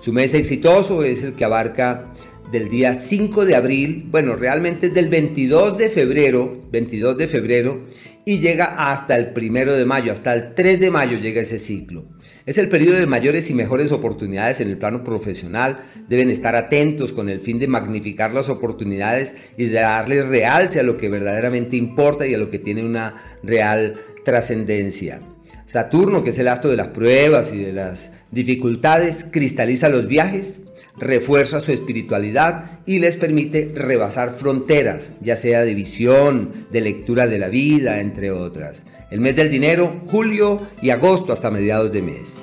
Su mes exitoso es el que abarca del día 5 de abril, bueno, realmente es del 22 de febrero, 22 de febrero, y llega hasta el 1 de mayo, hasta el 3 de mayo llega ese ciclo. Es el periodo de mayores y mejores oportunidades en el plano profesional. Deben estar atentos con el fin de magnificar las oportunidades y de darles realce a lo que verdaderamente importa y a lo que tiene una real trascendencia. Saturno, que es el astro de las pruebas y de las dificultades, cristaliza los viajes, refuerza su espiritualidad y les permite rebasar fronteras, ya sea de visión, de lectura de la vida, entre otras. El mes del dinero, julio y agosto hasta mediados de mes.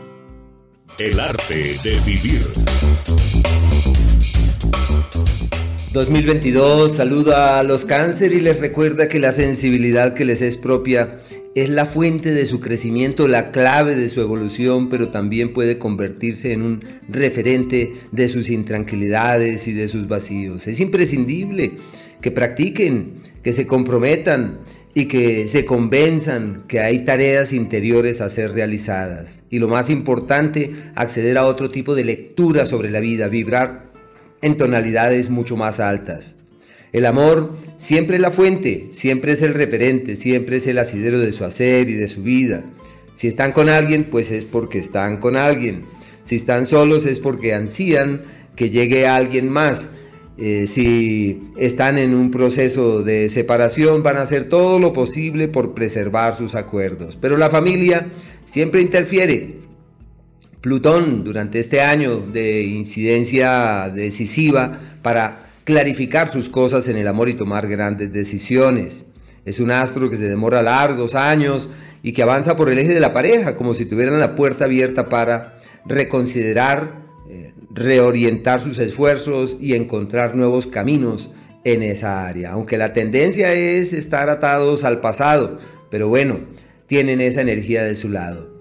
El arte de vivir. 2022 saluda a los cáncer y les recuerda que la sensibilidad que les es propia es la fuente de su crecimiento, la clave de su evolución, pero también puede convertirse en un referente de sus intranquilidades y de sus vacíos. Es imprescindible que practiquen, que se comprometan y que se convenzan que hay tareas interiores a ser realizadas. Y lo más importante, acceder a otro tipo de lectura sobre la vida, vibrar en tonalidades mucho más altas. El amor siempre es la fuente, siempre es el referente, siempre es el asidero de su hacer y de su vida. Si están con alguien, pues es porque están con alguien. Si están solos es porque ansían que llegue alguien más. Eh, si están en un proceso de separación, van a hacer todo lo posible por preservar sus acuerdos. Pero la familia siempre interfiere. Plutón, durante este año de incidencia decisiva para clarificar sus cosas en el amor y tomar grandes decisiones. Es un astro que se demora largos años y que avanza por el eje de la pareja, como si tuvieran la puerta abierta para reconsiderar, eh, reorientar sus esfuerzos y encontrar nuevos caminos en esa área. Aunque la tendencia es estar atados al pasado, pero bueno, tienen esa energía de su lado.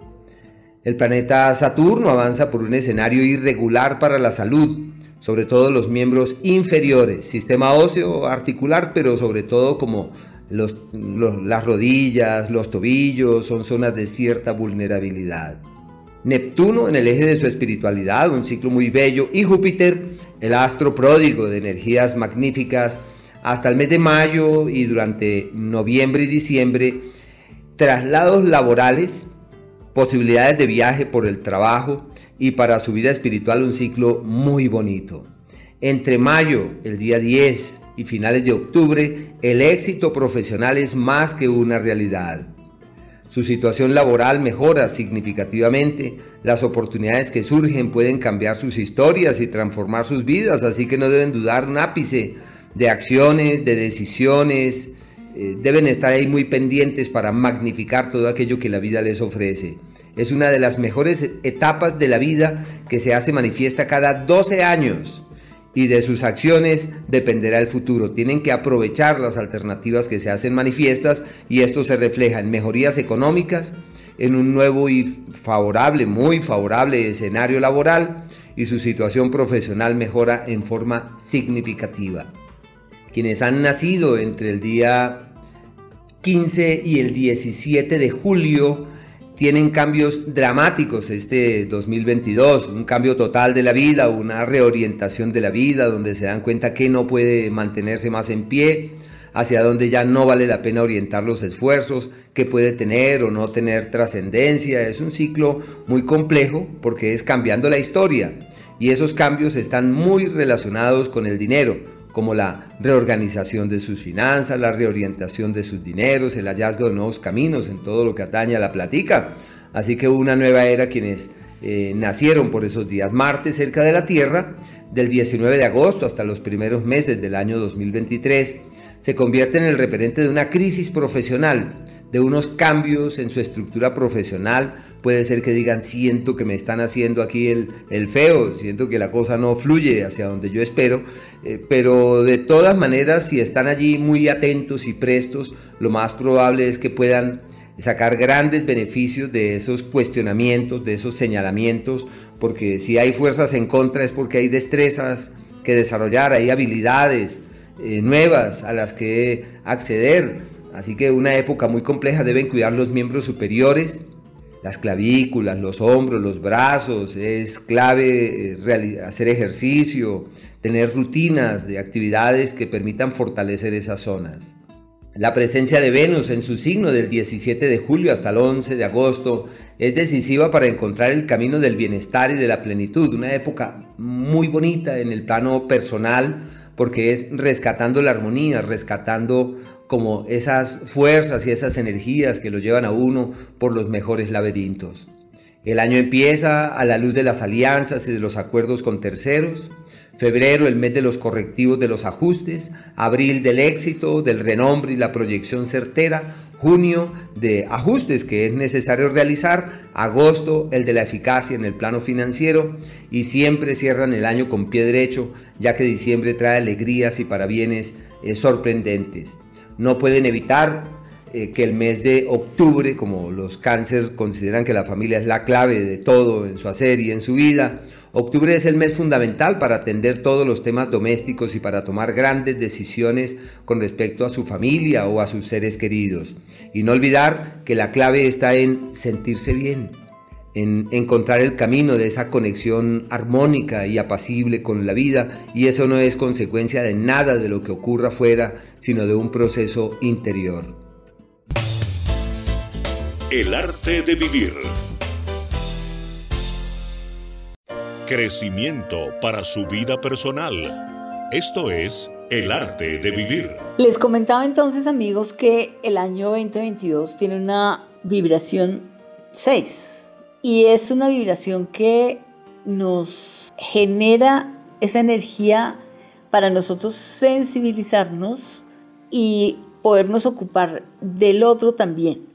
El planeta Saturno avanza por un escenario irregular para la salud, sobre todo los miembros inferiores, sistema óseo articular, pero sobre todo como los, las rodillas, los tobillos, son zonas de cierta vulnerabilidad. Neptuno en el eje de su espiritualidad, un ciclo muy bello, y Júpiter, el astro pródigo de energías magníficas, hasta el mes de mayo y durante noviembre y diciembre, traslados laborales, posibilidades de viaje por el trabajo, y para su vida espiritual un ciclo muy bonito. Entre mayo, el día 10 y finales de octubre, el éxito profesional es más que una realidad. Su situación laboral mejora significativamente, las oportunidades que surgen pueden cambiar sus historias y transformar sus vidas, así que no deben dudar un ápice de acciones, de decisiones, eh, deben estar ahí muy pendientes para magnificar todo aquello que la vida les ofrece. Es una de las mejores etapas de la vida que se hace manifiesta cada 12 años y de sus acciones dependerá el futuro. Tienen que aprovechar las alternativas que se hacen manifiestas y esto se refleja en mejorías económicas, en un nuevo y favorable, muy favorable escenario laboral y su situación profesional mejora en forma significativa. Quienes han nacido entre el día 15 y el 17 de julio tienen cambios dramáticos este 2022, un cambio total de la vida, una reorientación de la vida donde se dan cuenta que no puede mantenerse más en pie, hacia donde ya no vale la pena orientar los esfuerzos, que puede tener o no tener trascendencia. Es un ciclo muy complejo porque es cambiando la historia y esos cambios están muy relacionados con el dinero, como la reorganización de sus finanzas, la reorientación de sus dineros, el hallazgo de nuevos caminos en todo lo que atañe a la platica. Así que una nueva era quienes eh, nacieron por esos días. Marte cerca de la Tierra, del 19 de agosto hasta los primeros meses del año 2023, se convierte en el referente de una crisis profesional, de unos cambios en su estructura profesional. Puede ser que digan, siento que me están haciendo aquí el, feo, siento que la cosa no fluye hacia donde yo espero, eh, pero de todas maneras, si están allí muy atentos y prestos, lo más probable es que puedan sacar grandes beneficios de esos cuestionamientos, de esos señalamientos, porque si hay fuerzas en contra es porque hay destrezas que desarrollar, hay habilidades eh, nuevas a las que acceder. Así que una época muy compleja deben cuidar los miembros superiores, las clavículas, los hombros, los brazos. Es clave eh, hacer ejercicio, tener rutinas de actividades que permitan fortalecer esas zonas. La presencia de Venus en su signo del 17 de julio hasta el 11 de agosto es decisiva para encontrar el camino del bienestar y de la plenitud. Una época muy bonita en el plano personal porque es rescatando la armonía, rescatando como esas fuerzas y esas energías que lo llevan a uno por los mejores laberintos. El año empieza a la luz de las alianzas y de los acuerdos con terceros. Febrero, el mes de los correctivos de los ajustes. Abril, del éxito, del renombre y la proyección certera. Junio, de ajustes que es necesario realizar. Agosto, el de la eficacia en el plano financiero. Y siempre cierran el año con pie derecho, ya que diciembre trae alegrías y parabienes eh, sorprendentes no pueden evitar eh, que el mes de octubre, como los cáncer consideran que la familia es la clave de todo en su hacer y en su vida, octubre es el mes fundamental para atender todos los temas domésticos y para tomar grandes decisiones con respecto a su familia o a sus seres queridos. Y no olvidar que la clave está en sentirse bien, en encontrar el camino de esa conexión armónica y apacible con la vida y eso no es consecuencia de nada de lo que ocurra afuera, sino de un proceso interior. El arte de vivir. Crecimiento para su vida personal. Esto es el arte de vivir. Les comentaba entonces amigos que el año 2022 tiene una vibración 6 y es una vibración que nos genera esa energía para nosotros sensibilizarnos y podernos ocupar del otro también,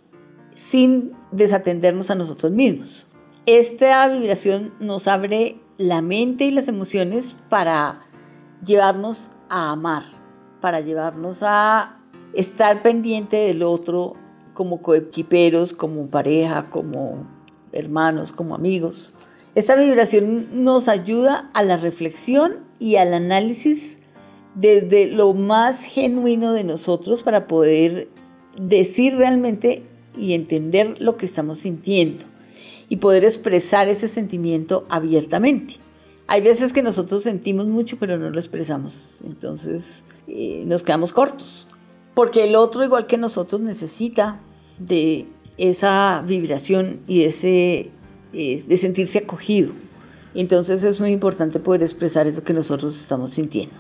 sin desatendernos a nosotros mismos. Esta vibración nos abre la mente y las emociones para llevarnos a amar, para llevarnos a estar pendiente del otro como coequiperos, como pareja, como hermanos, como amigos. Esta vibración nos ayuda a la reflexión y al análisis desde lo más genuino de nosotros para poder decir realmente y entender lo que estamos sintiendo y poder expresar ese sentimiento abiertamente. Hay veces que nosotros sentimos mucho pero no lo expresamos, entonces eh, nos quedamos cortos, porque el otro igual que nosotros necesita de esa vibración y ese eh, de sentirse acogido. Entonces es muy importante poder expresar eso que nosotros estamos sintiendo.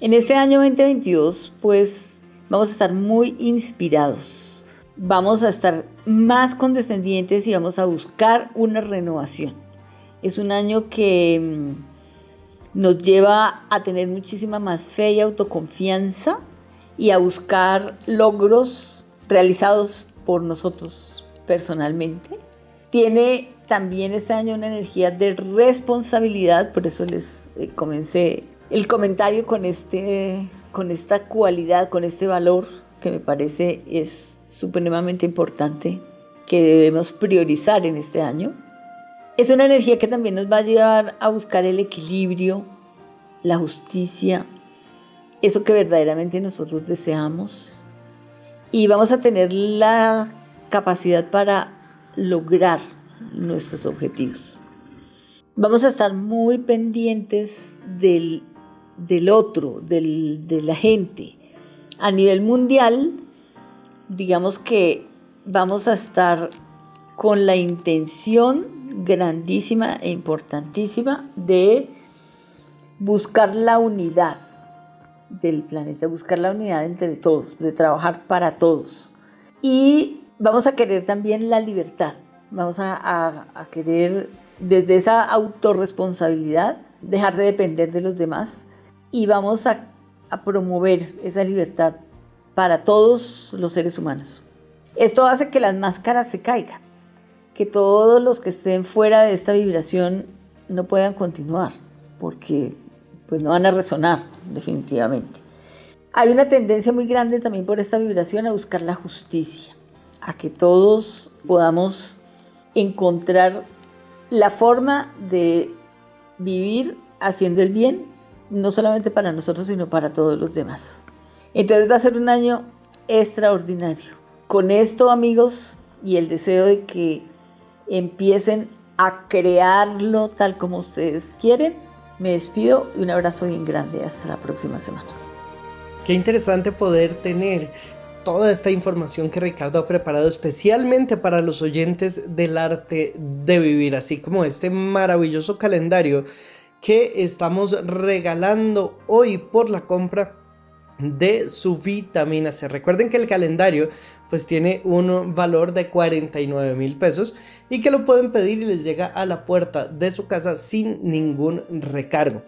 En este año 2022, pues vamos a estar muy inspirados, vamos a estar más condescendientes y vamos a buscar una renovación. Es un año que mm, nos lleva a tener muchísima más fe y autoconfianza y a buscar logros realizados por nosotros personalmente. Tiene también este año una energía de responsabilidad, por eso les eh, comencé el comentario con, este, con esta cualidad, con este valor que me parece es supremamente importante, que debemos priorizar en este año. Es una energía que también nos va a llevar a buscar el equilibrio, la justicia, eso que verdaderamente nosotros deseamos. Y vamos a tener la capacidad para lograr nuestros objetivos. Vamos a estar muy pendientes del, otro, de la gente. A nivel mundial, digamos que vamos a estar con la intención grandísima e importantísima de buscar la unidad del planeta, buscar la unidad entre todos, de trabajar para todos. Y vamos a querer también la libertad, vamos a, querer desde esa autorresponsabilidad dejar de depender de los demás y vamos a, a promover esa libertad para todos los seres humanos. Esto hace que las máscaras se caigan, que todos los que estén fuera de esta vibración no puedan continuar, porque pues no van a resonar definitivamente. Hay una tendencia muy grande también por esta vibración a buscar la justicia a que todos podamos encontrar la forma de vivir haciendo el bien, no solamente para nosotros, sino para todos los demás. Entonces va a ser un año extraordinario. Con esto, amigos, y el deseo de que empiecen a crearlo tal como ustedes quieren, me despido y un abrazo bien grande. Hasta la próxima semana. Qué interesante poder tener toda esta información que Ricardo ha preparado especialmente para los oyentes del arte de vivir, así como este maravilloso calendario que estamos regalando hoy por la compra de su vitamina C. Recuerden que el calendario pues tiene un valor de 49 mil pesos y que lo pueden pedir y les llega a la puerta de su casa sin ningún recargo.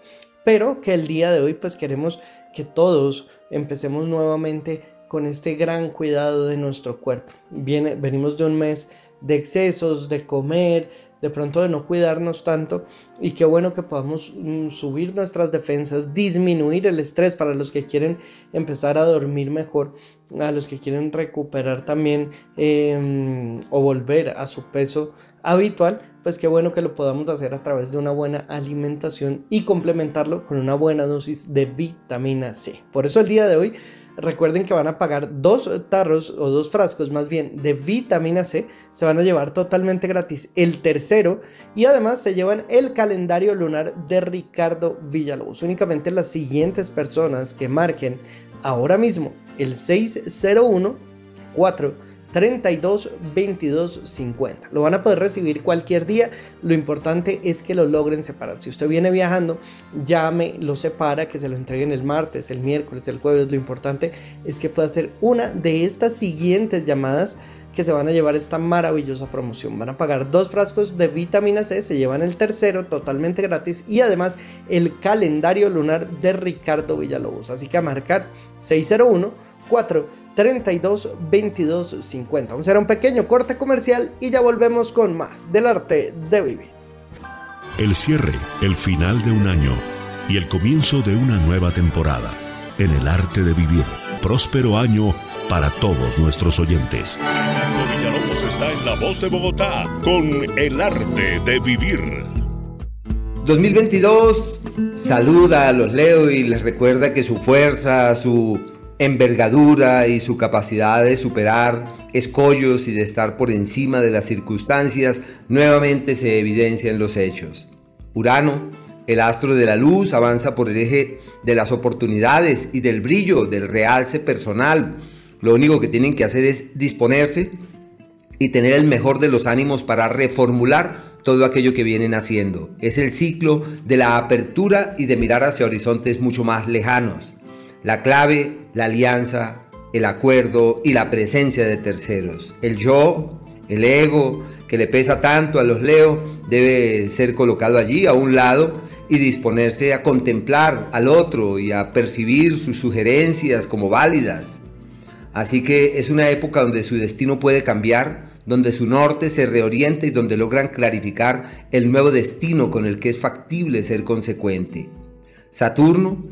Pero que el día de hoy pues queremos que todos empecemos nuevamente con este gran cuidado de nuestro cuerpo. Venimos de un mes de excesos, de comer, de pronto de no cuidarnos tanto y qué bueno que podamos mm, subir nuestras defensas, disminuir el estrés para los que quieren empezar a dormir mejor, a los que quieren recuperar también em, o volver a su peso habitual, pues qué bueno que lo podamos hacer a través de una buena alimentación y complementarlo con una buena dosis de vitamina C. Por eso el día de hoy Recuerden que van a pagar dos tarros o dos frascos más bien de vitamina C. Se van a llevar totalmente gratis el tercero y además se llevan el calendario lunar de Ricardo Villalobos. Únicamente las siguientes personas que marquen ahora mismo el 601 4 32 22 50. Lo van a poder recibir cualquier día. Lo importante es que lo logren separar. Si usted viene viajando, llame, lo separa, que se lo entreguen el martes, el miércoles, el jueves. Lo importante es que pueda hacer una de estas siguientes llamadas que se van a llevar esta maravillosa promoción. Van a pagar dos frascos de vitamina C, se llevan el tercero totalmente gratis y además el calendario lunar de Ricardo Villalobos. Así que a marcar 601 4 32 22 50. Vamos a hacer un pequeño corte comercial y ya volvemos con más del arte de vivir. El cierre, el final de un año y el comienzo de una nueva temporada. En el arte de vivir. Próspero año para todos nuestros oyentes. Villalobos está en la voz de Bogotá con el arte de vivir. 2022 saluda a los Leo y les recuerda que su fuerza, su envergadura y su capacidad de superar escollos y de estar por encima de las circunstancias nuevamente se evidencia en los hechos. Urano, el astro de la luz, avanza por el eje de las oportunidades y del brillo, del realce personal. Lo único que tienen que hacer es disponerse y tener el mejor de los ánimos para reformular todo aquello que vienen haciendo. Es el ciclo de la apertura y de mirar hacia horizontes mucho más lejanos. La clave, la alianza, el acuerdo y la presencia de terceros. El yo, el ego, que le pesa tanto a los Leo, debe ser colocado allí a un lado y disponerse a contemplar al otro y a percibir sus sugerencias como válidas. Así que es una época donde su destino puede cambiar, donde su norte se reorienta y donde logran clarificar el nuevo destino con el que es factible ser consecuente. Saturno,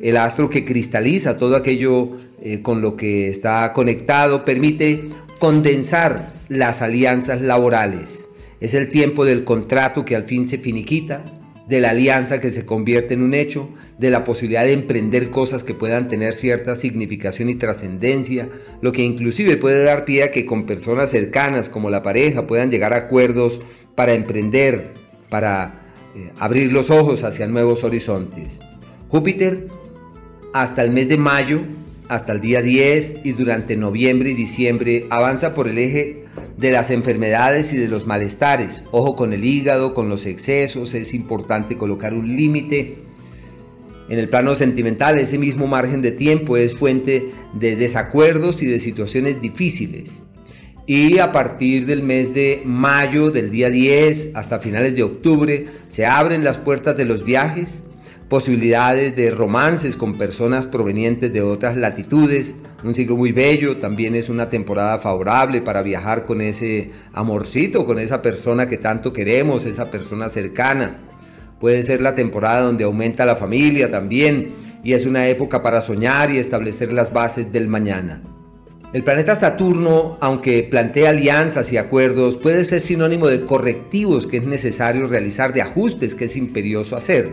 el astro que cristaliza todo aquello eh, con lo que está conectado, permite condensar las alianzas laborales. Es el tiempo del contrato que al fin se finiquita, de la alianza que se convierte en un hecho, de la posibilidad de emprender cosas que puedan tener cierta significación y trascendencia, lo que inclusive puede dar pie a que con personas cercanas como la pareja puedan llegar a acuerdos para emprender, para eh, abrir los ojos hacia nuevos horizontes. Júpiter, hasta el mes de mayo, hasta el día 10 y durante noviembre y diciembre, avanza por el eje de las enfermedades y de los malestares. Ojo con el hígado, con los excesos, es importante colocar un límite. En el plano sentimental, ese mismo margen de tiempo es fuente de desacuerdos y de situaciones difíciles. Y a partir del mes de mayo, del día 10 hasta finales de octubre, se abren las puertas de los viajes, posibilidades de romances con personas provenientes de otras latitudes, un ciclo muy bello, también es una temporada favorable para viajar con ese amorcito, con esa persona que tanto queremos, esa persona cercana. Puede ser la temporada donde aumenta la familia también y es una época para soñar y establecer las bases del mañana. El planeta Saturno, aunque plantea alianzas y acuerdos, puede ser sinónimo de correctivos que es necesario realizar, de ajustes que es imperioso hacer.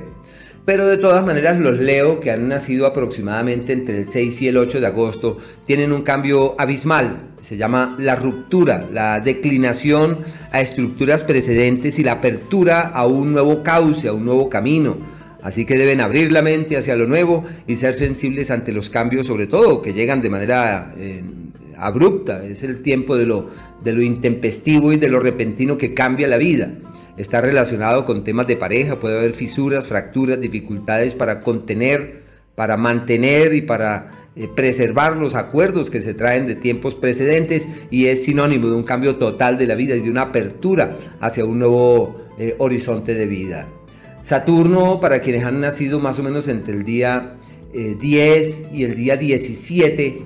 Pero de todas maneras los Leo, que han nacido aproximadamente entre el 6 y el 8 de agosto, tienen un cambio abismal. Se llama la ruptura, la declinación a estructuras precedentes y la apertura a un nuevo cauce, a un nuevo camino. Así que deben abrir la mente hacia lo nuevo y ser sensibles ante los cambios, sobre todo que llegan de manera eh, abrupta. Es el tiempo de lo, de lo intempestivo y de lo repentino que cambia la vida. Está relacionado con temas de pareja, puede haber fisuras, fracturas, dificultades para contener, para mantener y para eh, preservar los acuerdos que se traen de tiempos precedentes y es sinónimo de un cambio total de la vida y de una apertura hacia un nuevo eh, horizonte de vida. Saturno, para quienes han nacido más o menos entre el día 10 eh, y el día 17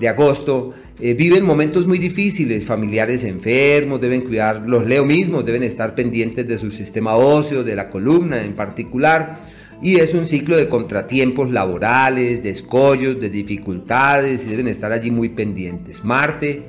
de agosto, eh, viven momentos muy difíciles, familiares enfermos, deben cuidar, los leo mismos, deben estar pendientes de su sistema óseo, de la columna en particular, y es un ciclo de contratiempos laborales, de escollos, de dificultades, y deben estar allí muy pendientes. Marte,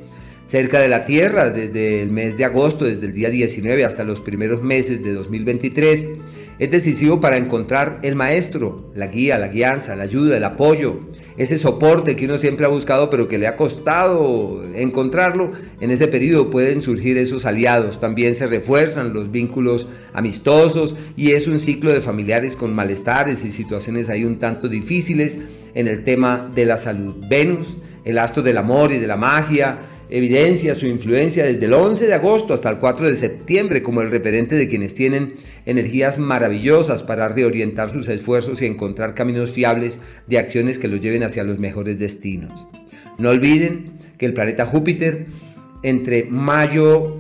cerca de la Tierra, desde el mes de agosto, desde el día 19 hasta los primeros meses de 2023, es decisivo para encontrar el maestro, la guía, la guianza, la ayuda, el apoyo, ese soporte que uno siempre ha buscado pero que le ha costado encontrarlo. En ese periodo pueden surgir esos aliados, también se refuerzan los vínculos amistosos y es un ciclo de familiares con malestares y situaciones ahí un tanto difíciles en el tema de la salud. Venus, el astro del amor y de la magia, evidencia su influencia desde el 11 de agosto hasta el 4 de septiembre como el referente de quienes tienen energías maravillosas para reorientar sus esfuerzos y encontrar caminos fiables de acciones que los lleven hacia los mejores destinos. No olviden que el planeta Júpiter entre mayo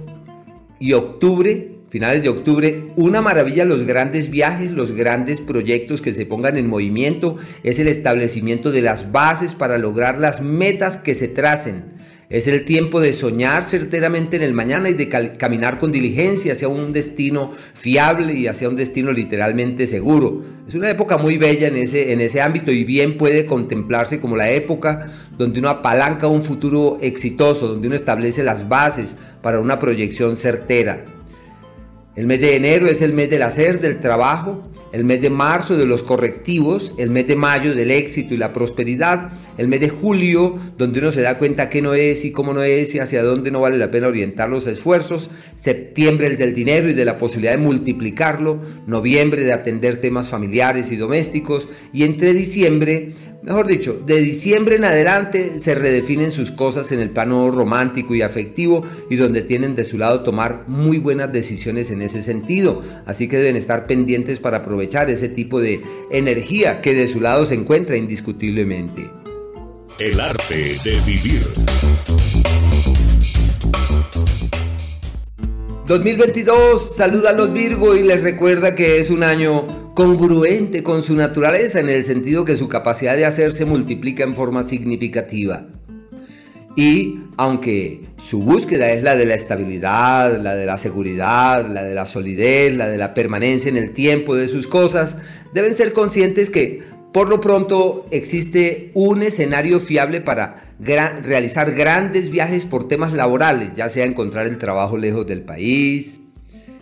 y octubre finales de octubre, una maravilla los grandes viajes, los grandes proyectos que se pongan en movimiento, es el establecimiento de las bases para lograr las metas que se tracen es el tiempo de soñar certeramente en el mañana y de caminar con diligencia hacia un destino fiable y hacia un destino literalmente seguro. Es una época muy bella en ese, en ese ámbito y bien puede contemplarse como la época donde uno apalanca un futuro exitoso, donde uno establece las bases para una proyección certera. El mes de enero es el mes del hacer, del trabajo, el mes de marzo de los correctivos, el mes de mayo del éxito y la prosperidad, el mes de julio donde uno se da cuenta qué no es y cómo no es y hacia dónde no vale la pena orientar los esfuerzos, septiembre el del dinero y de la posibilidad de multiplicarlo, noviembre de atender temas familiares y domésticos. Y entre diciembre Mejor dicho, de diciembre en adelante se redefinen sus cosas en el plano romántico y afectivo y donde tienen de su lado tomar muy buenas decisiones en ese sentido. Así que deben estar pendientes para aprovechar ese tipo de energía que de su lado se encuentra indiscutiblemente. El arte de vivir. 2022 saluda a los Virgo y les recuerda que es un año congruente con su naturaleza en el sentido que su capacidad de hacer se multiplica en forma significativa. Y aunque su búsqueda es la de la estabilidad, la de la seguridad, la de la solidez, la de la permanencia en el tiempo de sus cosas, deben ser conscientes que por lo pronto existe un escenario fiable para realizar grandes viajes por temas laborales, ya sea encontrar el trabajo lejos del país,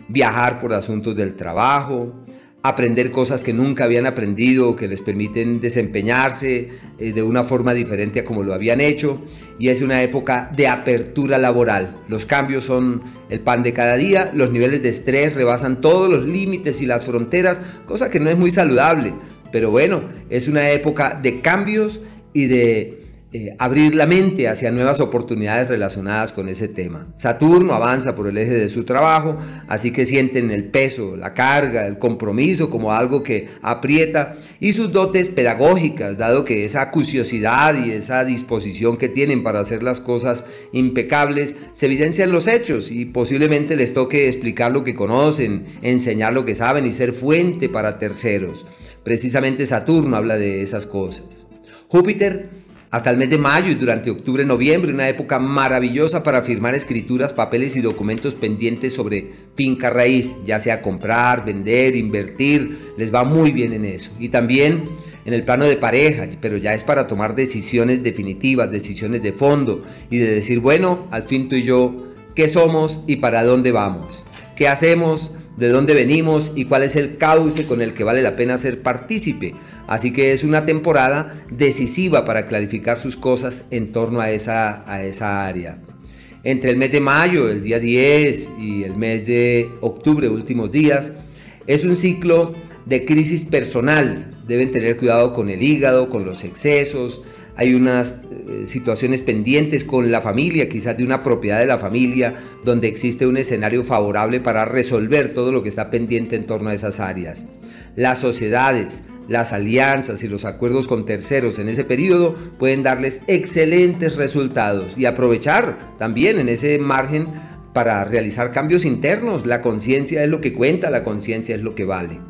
viajar por asuntos del trabajo, aprender cosas que nunca habían aprendido que les permiten desempeñarse eh, de una forma diferente a como lo habían hecho. Y es una época de apertura laboral. Los cambios son el pan de cada día, los niveles de estrés rebasan todos los límites y las fronteras, cosa que no es muy saludable. Pero bueno, es una época de cambios y de eh, abrir la mente hacia nuevas oportunidades relacionadas con ese tema. Saturno avanza por el eje de su trabajo, así que sienten el peso, la carga, el compromiso como algo que aprieta y sus dotes pedagógicas, dado que esa acuciosidad y esa disposición que tienen para hacer las cosas impecables se evidencian en los hechos y posiblemente les toque explicar lo que conocen, enseñar lo que saben y ser fuente para terceros. Precisamente Saturno habla de esas cosas. Júpiter hasta el mes de mayo y durante octubre-noviembre, una época maravillosa para firmar escrituras, papeles y documentos pendientes sobre finca raíz, ya sea comprar, vender, invertir, les va muy bien en eso. Y también en el plano de pareja, pero ya es para tomar decisiones definitivas, decisiones de fondo y de decir, bueno, al fin tú y yo, ¿qué somos y para dónde vamos? ¿Qué hacemos? ¿De dónde venimos? ¿Y cuál es el cauce con el que vale la pena ser partícipe? Así que es una temporada decisiva para clarificar sus cosas en torno a esa, a esa área. Entre el mes de mayo, el día 10 y el mes de octubre, últimos días, es un ciclo de crisis personal. Deben tener cuidado con el hígado, con los excesos. Hay unas eh, situaciones pendientes con la familia, quizás de una propiedad de la familia, donde existe un escenario favorable para resolver todo lo que está pendiente en torno a esas áreas. Las sociedades, las alianzas y los acuerdos con terceros en ese periodo pueden darles excelentes resultados y aprovechar también en ese margen para realizar cambios internos. La conciencia es lo que cuenta, la conciencia es lo que vale.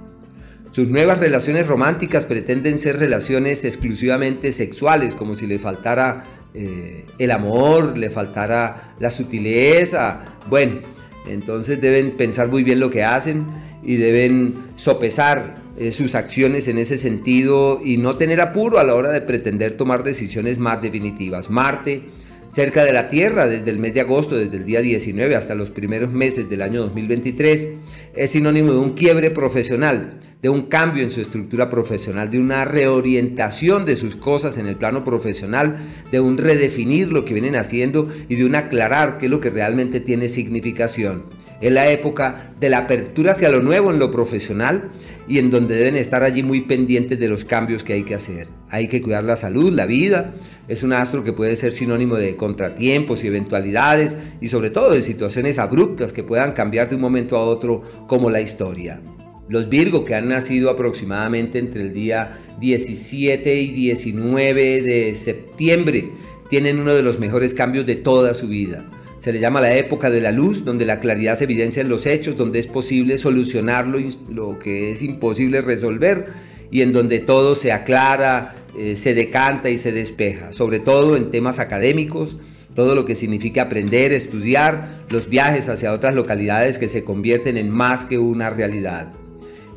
Sus nuevas relaciones románticas pretenden ser relaciones exclusivamente sexuales, como si le faltara eh, el amor, le faltara la sutileza. Bueno, entonces deben pensar muy bien lo que hacen y deben sopesar eh, sus acciones en ese sentido y no tener apuro a la hora de pretender tomar decisiones más definitivas. Marte, cerca de la Tierra desde el mes de agosto, desde el día 19 hasta los primeros meses del año 2023, es sinónimo de un quiebre profesional, de un cambio en su estructura profesional, de una reorientación de sus cosas en el plano profesional, de un redefinir lo que vienen haciendo y de un aclarar qué es lo que realmente tiene significación. Es la época de la apertura hacia lo nuevo en lo profesional y en donde deben estar allí muy pendientes de los cambios que hay que hacer. Hay que cuidar la salud, la vida. Es un astro que puede ser sinónimo de contratiempos y eventualidades y sobre todo de situaciones abruptas que puedan cambiar de un momento a otro como la historia. Los Virgo que han nacido aproximadamente entre el día 17 y 19 de septiembre tienen uno de los mejores cambios de toda su vida. Se le llama la época de la luz, donde la claridad se evidencia en los hechos, donde es posible solucionar lo, que es imposible resolver y en donde todo se aclara, eh, se decanta y se despeja, sobre todo en temas académicos, todo lo que significa aprender, estudiar, los viajes hacia otras localidades que se convierten en más que una realidad.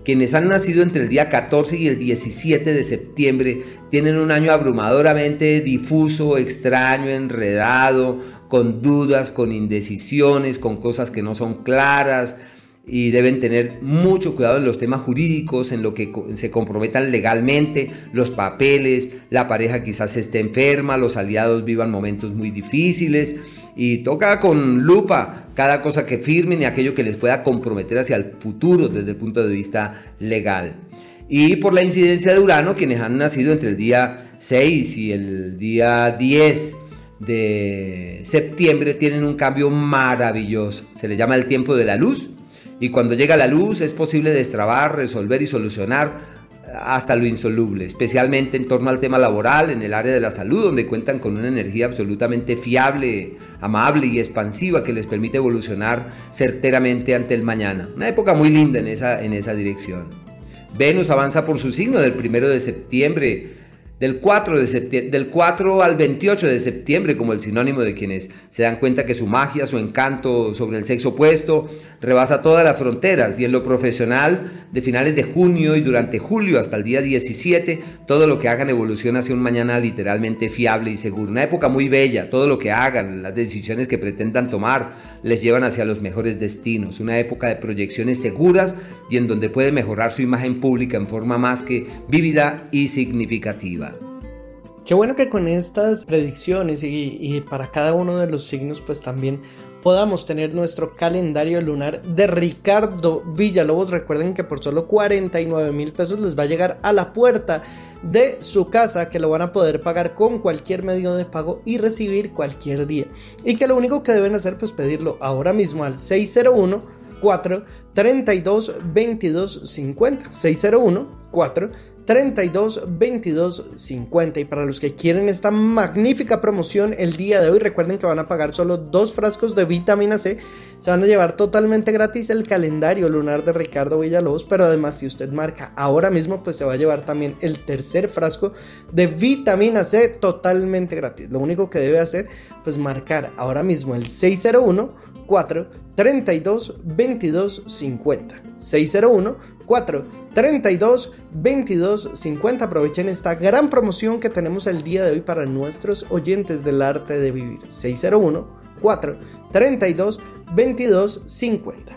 Quienes han nacido entre el día 14 y el 17 de septiembre tienen un año abrumadoramente difuso, extraño, enredado, con dudas, con indecisiones, con cosas que no son claras y deben tener mucho cuidado en los temas jurídicos, en lo que se comprometan legalmente, los papeles, la pareja quizás esté enferma, los aliados vivan momentos muy difíciles y toca con lupa cada cosa que firmen y aquello que les pueda comprometer hacia el futuro desde el punto de vista legal. Y por la incidencia de Urano, quienes han nacido entre el día 6 y el día 10 de septiembre tienen un cambio maravilloso. Se le llama el tiempo de la luz y cuando llega la luz es posible destrabar, resolver y solucionar hasta lo insoluble, especialmente en torno al tema laboral, en el área de la salud, donde cuentan con una energía absolutamente fiable, amable y expansiva que les permite evolucionar certeramente ante el mañana. Una época muy linda en esa, en esa dirección. Venus avanza por su signo del primero de septiembre del 4, de del 4 al 28 de septiembre como el sinónimo de quienes se dan cuenta que su magia, su encanto sobre el sexo opuesto rebasa todas las fronteras y en lo profesional de finales de junio y durante julio hasta el día 17 todo lo que hagan evoluciona hacia un mañana literalmente fiable y seguro. Una época muy bella, todo lo que hagan, las decisiones que pretendan tomar les llevan hacia los mejores destinos. Una época de proyecciones seguras y en donde puede mejorar su imagen pública en forma más que vívida y significativa. Qué bueno que con estas predicciones y, para cada uno de los signos pues también podamos tener nuestro calendario lunar de Ricardo Villalobos. Recuerden que por solo 49 mil pesos les va a llegar a la puerta de su casa que lo van a poder pagar con cualquier medio de pago y recibir cualquier día. Y que lo único que deben hacer pues pedirlo ahora mismo al 601 4 32 22 50 601 4 32 22 50 y para los que quieren esta magnífica promoción el día de hoy recuerden que van a pagar solo dos frascos de vitamina C. Se van a llevar totalmente gratis el calendario lunar de Ricardo Villalobos pero además si usted marca ahora mismo pues se va a llevar también el tercer frasco de vitamina C totalmente gratis. Lo único que debe hacer pues marcar ahora mismo el 601 4 32 22 50 601 4 32 22 50 aprovechen esta gran promoción que tenemos el día de hoy para nuestros oyentes del arte de vivir. 601 4 32 22 50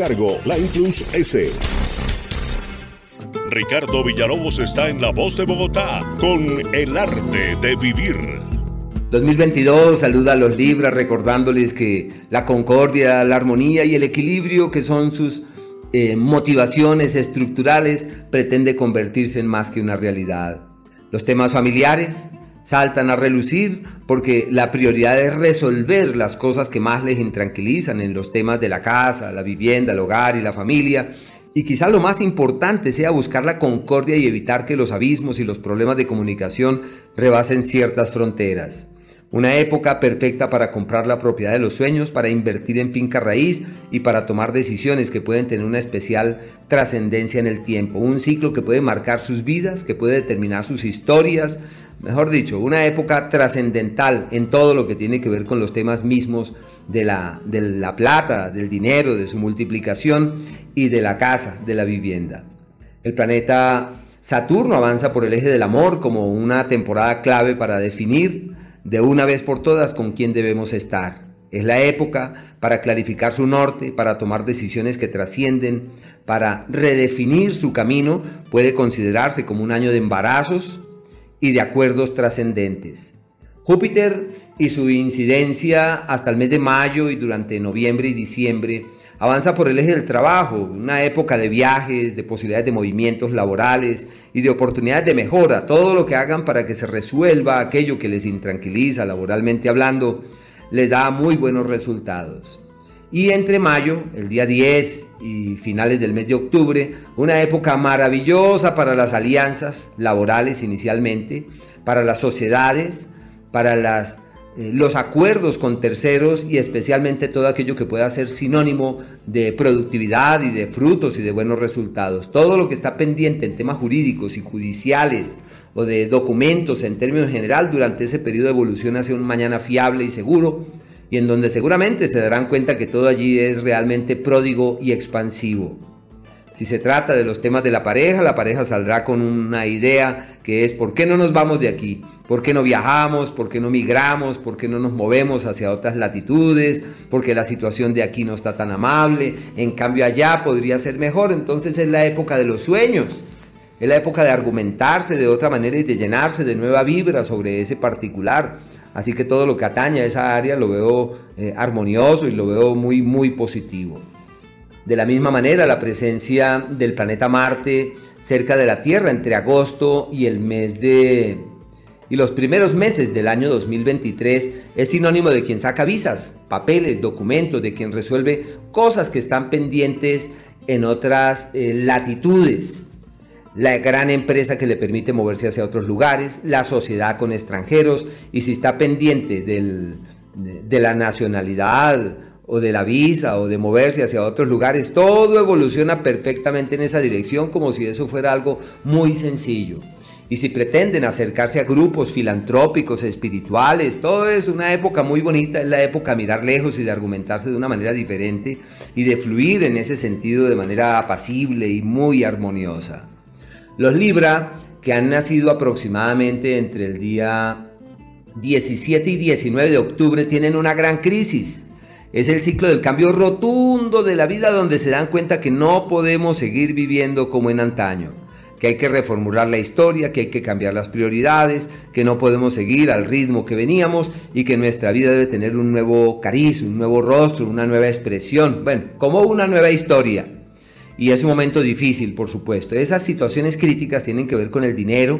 cargo, Line Plus S. Ricardo Villalobos está en La Voz de Bogotá con El Arte de Vivir. 2022 saluda a los Libras recordándoles que la concordia, la armonía y el equilibrio que son sus eh, motivaciones estructurales pretende convertirse en más que una realidad. Los temas familiares, saltan a relucir porque la prioridad es resolver las cosas que más les intranquilizan en los temas de la casa, la vivienda, el hogar y la familia. Y quizá lo más importante sea buscar la concordia y evitar que los abismos y los problemas de comunicación rebasen ciertas fronteras. Una época perfecta para comprar la propiedad de los sueños, para invertir en finca raíz y para tomar decisiones que pueden tener una especial trascendencia en el tiempo. Un ciclo que puede marcar sus vidas, que puede determinar sus historias, mejor dicho, una época trascendental en todo lo que tiene que ver con los temas mismos de la, de la plata, del dinero, de su multiplicación y de la casa, de la vivienda. El planeta Saturno avanza por el eje del amor como una temporada clave para definir de una vez por todas con quién debemos estar. Es la época para clarificar su norte, para tomar decisiones que trascienden, para redefinir su camino. Puede considerarse como un año de embarazos, y de acuerdos trascendentes. Júpiter y su incidencia hasta el mes de mayo y durante noviembre y diciembre avanza por el eje del trabajo, una época de viajes, de posibilidades de movimientos laborales y de oportunidades de mejora, todo lo que hagan para que se resuelva aquello que les intranquiliza laboralmente hablando, les da muy buenos resultados. Y entre mayo, el día 10 y finales del mes de octubre, una época maravillosa para las alianzas laborales inicialmente, para las sociedades, para las, eh, los acuerdos con terceros y especialmente todo aquello que pueda ser sinónimo de productividad y de frutos y de buenos resultados. Todo lo que está pendiente en temas jurídicos y judiciales o de documentos en términos general durante ese periodo de evolución hacia un mañana fiable y seguro y en donde seguramente se darán cuenta que todo allí es realmente pródigo y expansivo. Si se trata de los temas de la pareja, la pareja saldrá con una idea que es ¿por qué no nos vamos de aquí? ¿Por qué no viajamos? ¿Por qué no migramos? ¿Por qué no nos movemos hacia otras latitudes? Porque la situación de aquí no está tan amable. En cambio allá podría ser mejor. Entonces es la época de los sueños. Es la época de argumentarse de otra manera y de llenarse de nueva vibra sobre ese particular. Así que todo lo que atañe a esa área lo veo eh, armonioso y lo veo muy, muy positivo. De la misma manera, la presencia del planeta Marte cerca de la Tierra entre agosto y el mes de... y los primeros meses del año 2023 es sinónimo de quien saca visas, papeles, documentos, de quien resuelve cosas que están pendientes en otras eh, latitudes. La gran empresa que le permite moverse hacia otros lugares, la sociedad con extranjeros y si está pendiente del, de la nacionalidad o de la visa o de moverse hacia otros lugares, todo evoluciona perfectamente en esa dirección como si eso fuera algo muy sencillo. Y si pretenden acercarse a grupos filantrópicos, espirituales, todo es una época muy bonita, es la época de mirar lejos y de argumentarse de una manera diferente y de fluir en ese sentido de manera apacible y muy armoniosa. Los Libra, que han nacido aproximadamente entre el día 17 y 19 de octubre, tienen una gran crisis es el ciclo del cambio rotundo de la vida donde se dan cuenta que no podemos seguir viviendo como en antaño, que hay que reformular la historia, que hay que cambiar las prioridades, que no podemos seguir al ritmo que veníamos y que nuestra vida debe tener un nuevo cariz, un nuevo rostro, una nueva expresión, bueno, como una nueva historia. Y es un momento difícil, por supuesto. Esas situaciones críticas tienen que ver con el dinero,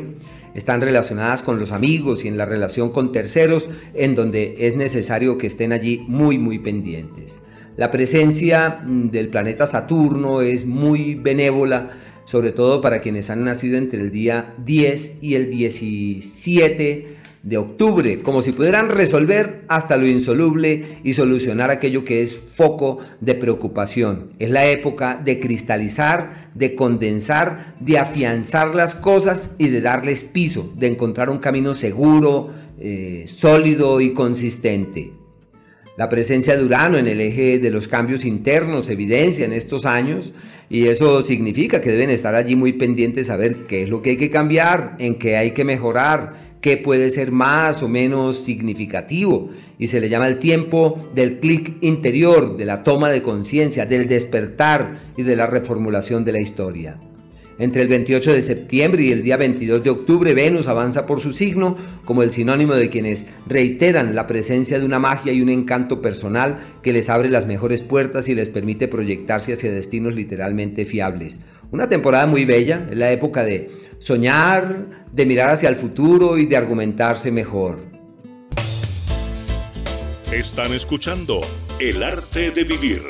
están relacionadas con los amigos y en la relación con terceros, en donde es necesario que estén allí muy, muy pendientes. La presencia mm, del planeta Saturno es muy benévola, sobre todo para quienes han nacido entre el día 10 y el 17 de octubre, como si pudieran resolver hasta lo insoluble y solucionar aquello que es foco de preocupación. Es la época de cristalizar, de condensar, de afianzar las cosas y de darles piso, de encontrar un camino seguro, eh, sólido y consistente. La presencia de Urano en el eje de los cambios internos evidencia en estos años y eso significa que deben estar allí muy pendientes a ver qué es lo que hay que cambiar, en qué hay que mejorar, que puede ser más o menos significativo y se le llama el tiempo del clic interior, de la toma de conciencia, del despertar y de la reformulación de la historia. Entre el 28 de septiembre y el día 22 de octubre, Venus avanza por su signo como el sinónimo de quienes reiteran la presencia de una magia y un encanto personal que les abre las mejores puertas y les permite proyectarse hacia destinos literalmente fiables. Una temporada muy bella, es la época de soñar, de mirar hacia el futuro y de argumentarse mejor. Están escuchando El arte de vivir.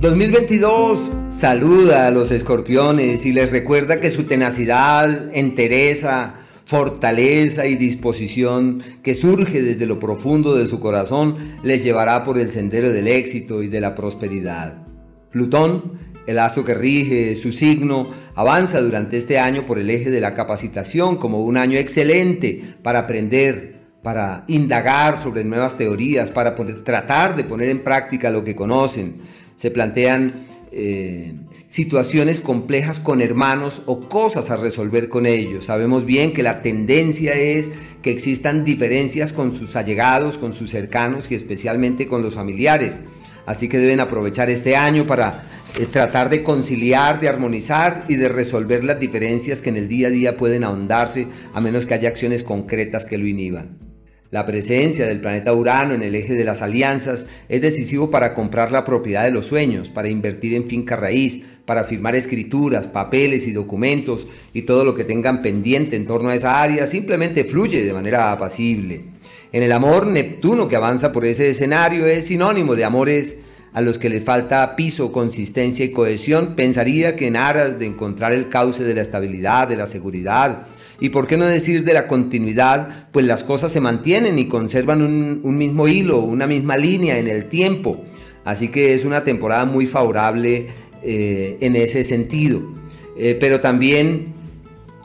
2022 saluda a los escorpiones y les recuerda que su tenacidad, entereza, fortaleza y disposición que surge desde lo profundo de su corazón les llevará por el sendero del éxito y de la prosperidad. Plutón el astro que rige su signo avanza durante este año por el eje de la capacitación como un año excelente para aprender, para indagar sobre nuevas teorías, para tratar de poner en práctica lo que conocen. Se plantean eh, situaciones complejas con hermanos o cosas a resolver con ellos. Sabemos bien que la tendencia es que existan diferencias con sus allegados, con sus cercanos y especialmente con los familiares. Así que deben aprovechar este año para eh, tratar de conciliar, de armonizar y de resolver las diferencias que en el día a día pueden ahondarse a menos que haya acciones concretas que lo inhiban. La presencia del planeta Urano en el eje de las alianzas es decisivo para comprar la propiedad de los sueños, para invertir en finca raíz, para firmar escrituras, papeles y documentos y todo lo que tengan pendiente en torno a esa área simplemente fluye de manera apacible. En el amor, Neptuno que avanza por ese escenario es sinónimo de amores a los que le falta piso, consistencia y cohesión, pensaría que en aras de encontrar el cauce de la estabilidad, de la seguridad, y por qué no decir de la continuidad, pues las cosas se mantienen y conservan un, mismo hilo, una misma línea en el tiempo. Así que es una temporada muy favorable eh, en ese sentido. Eh, pero también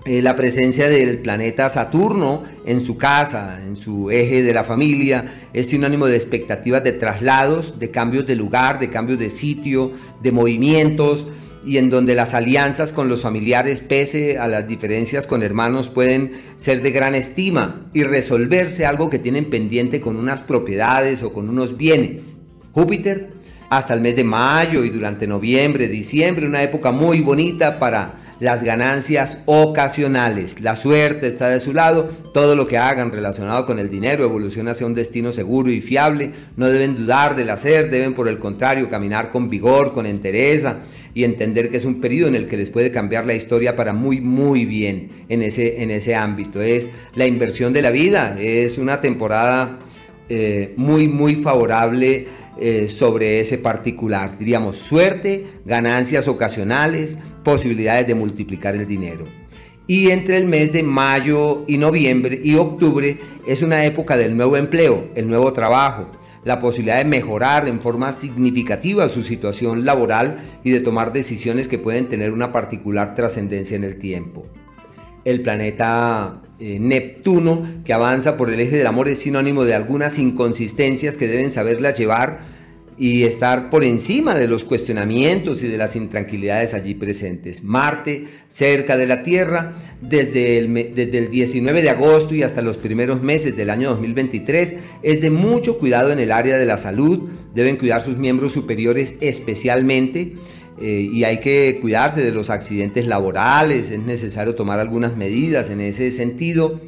eh, la presencia del planeta Saturno en su casa, en su eje de la familia, es sinónimo de expectativas de traslados, de cambios de lugar, de cambios de sitio, de movimientos, y en donde las alianzas con los familiares, pese a las diferencias con hermanos, pueden ser de gran estima y resolverse algo que tienen pendiente con unas propiedades o con unos bienes. Júpiter, hasta el mes de mayo y durante noviembre, diciembre, una época muy bonita para las ganancias ocasionales. La suerte está de su lado, todo lo que hagan relacionado con el dinero evoluciona hacia un destino seguro y fiable. No deben dudar del hacer, deben por el contrario caminar con vigor, con entereza y entender que es un periodo en el que les puede cambiar la historia para muy muy bien en ese, en ese ámbito. Es la inversión de la vida, es una temporada eh, muy muy favorable eh, sobre ese particular. Diríamos suerte, ganancias ocasionales, posibilidades de multiplicar el dinero. Y entre el mes de mayo y noviembre y octubre es una época del nuevo empleo, el nuevo trabajo, la posibilidad de mejorar en forma significativa su situación laboral y de tomar decisiones que pueden tener una particular trascendencia en el tiempo. El planeta eh, Neptuno que avanza por el eje del amor es sinónimo de algunas inconsistencias que deben saberla llevar y estar por encima de los cuestionamientos y de las intranquilidades allí presentes. Marte, cerca de la Tierra, desde el, desde el 19 de agosto y hasta los primeros meses del año 2023, es de mucho cuidado en el área de la salud, deben cuidar sus miembros superiores especialmente. Eh, y hay que cuidarse de los accidentes laborales, es necesario tomar algunas medidas en ese sentido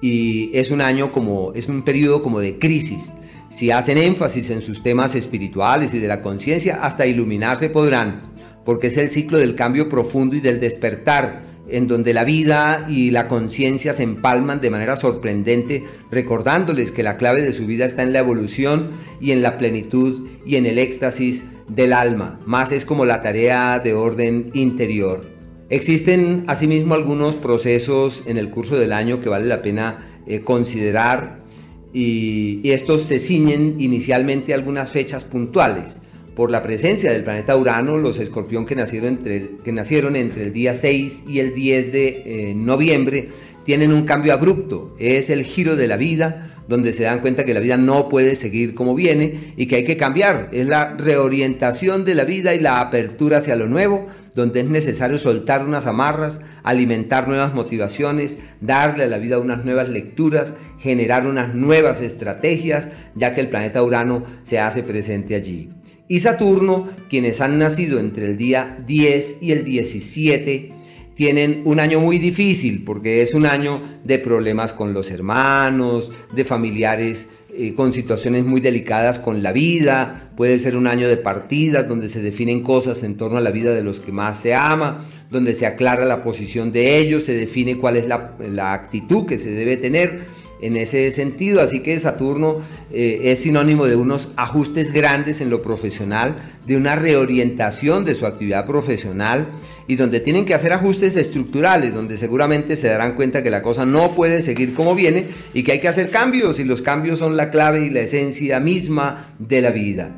y es un año como, es un periodo como de crisis si hacen énfasis en sus temas espirituales y de la conciencia, hasta iluminarse podrán, porque es el ciclo del cambio profundo y del despertar, en donde la vida y la conciencia se empalman de manera sorprendente, recordándoles que la clave de su vida está en la evolución y en la plenitud y en el éxtasis del alma, más es como la tarea de orden interior. Existen asimismo algunos procesos en el curso del año que vale la pena eh, considerar y, estos se ciñen inicialmente a algunas fechas puntuales. Por la presencia del planeta Urano, los escorpión que nacieron entre el, que nacieron entre el día 6 y el 10 de eh, noviembre tienen un cambio abrupto. Es el giro de la vida donde se dan cuenta que la vida no puede seguir como viene y que hay que cambiar. Es la reorientación de la vida y la apertura hacia lo nuevo, donde es necesario soltar unas amarras, alimentar nuevas motivaciones, darle a la vida unas nuevas lecturas, generar unas nuevas estrategias, ya que el planeta Urano se hace presente allí. Y Saturno, quienes han nacido entre el día 10 y el 17, tienen un año muy difícil porque es un año de problemas con los hermanos, de familiares eh, con situaciones muy delicadas con la vida, puede ser un año de partidas donde se definen cosas en torno a la vida de los que más se ama, donde se aclara la posición de ellos, se define cuál es la, la actitud que se debe tener en ese sentido. Así que Saturno eh, es sinónimo de unos ajustes grandes en lo profesional, de una reorientación de su actividad profesional y donde tienen que hacer ajustes estructurales, donde seguramente se darán cuenta que la cosa no puede seguir como viene y que hay que hacer cambios y los cambios son la clave y la esencia misma de la vida.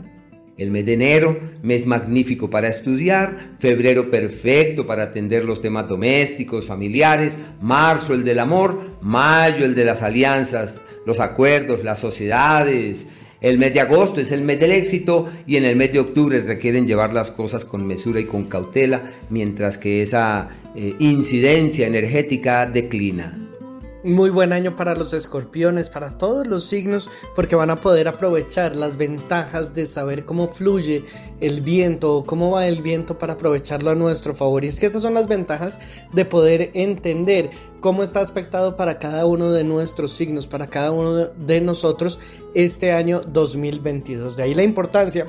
El mes de enero, mes magnífico para estudiar, febrero perfecto para atender los temas domésticos, familiares, marzo el del amor, mayo el de las alianzas, los acuerdos, las sociedades. El mes de agosto es el mes del éxito y en el mes de octubre requieren llevar las cosas con mesura y con cautela, mientras que esa eh, incidencia energética declina. Muy buen año para los escorpiones, para todos los signos, porque van a poder aprovechar las ventajas de saber cómo fluye el viento o cómo va el viento para aprovecharlo a nuestro favor. Y es que estas son las ventajas de poder entender cómo está aspectado para cada uno de nuestros signos, para cada uno de nosotros este año 2022. De ahí la importancia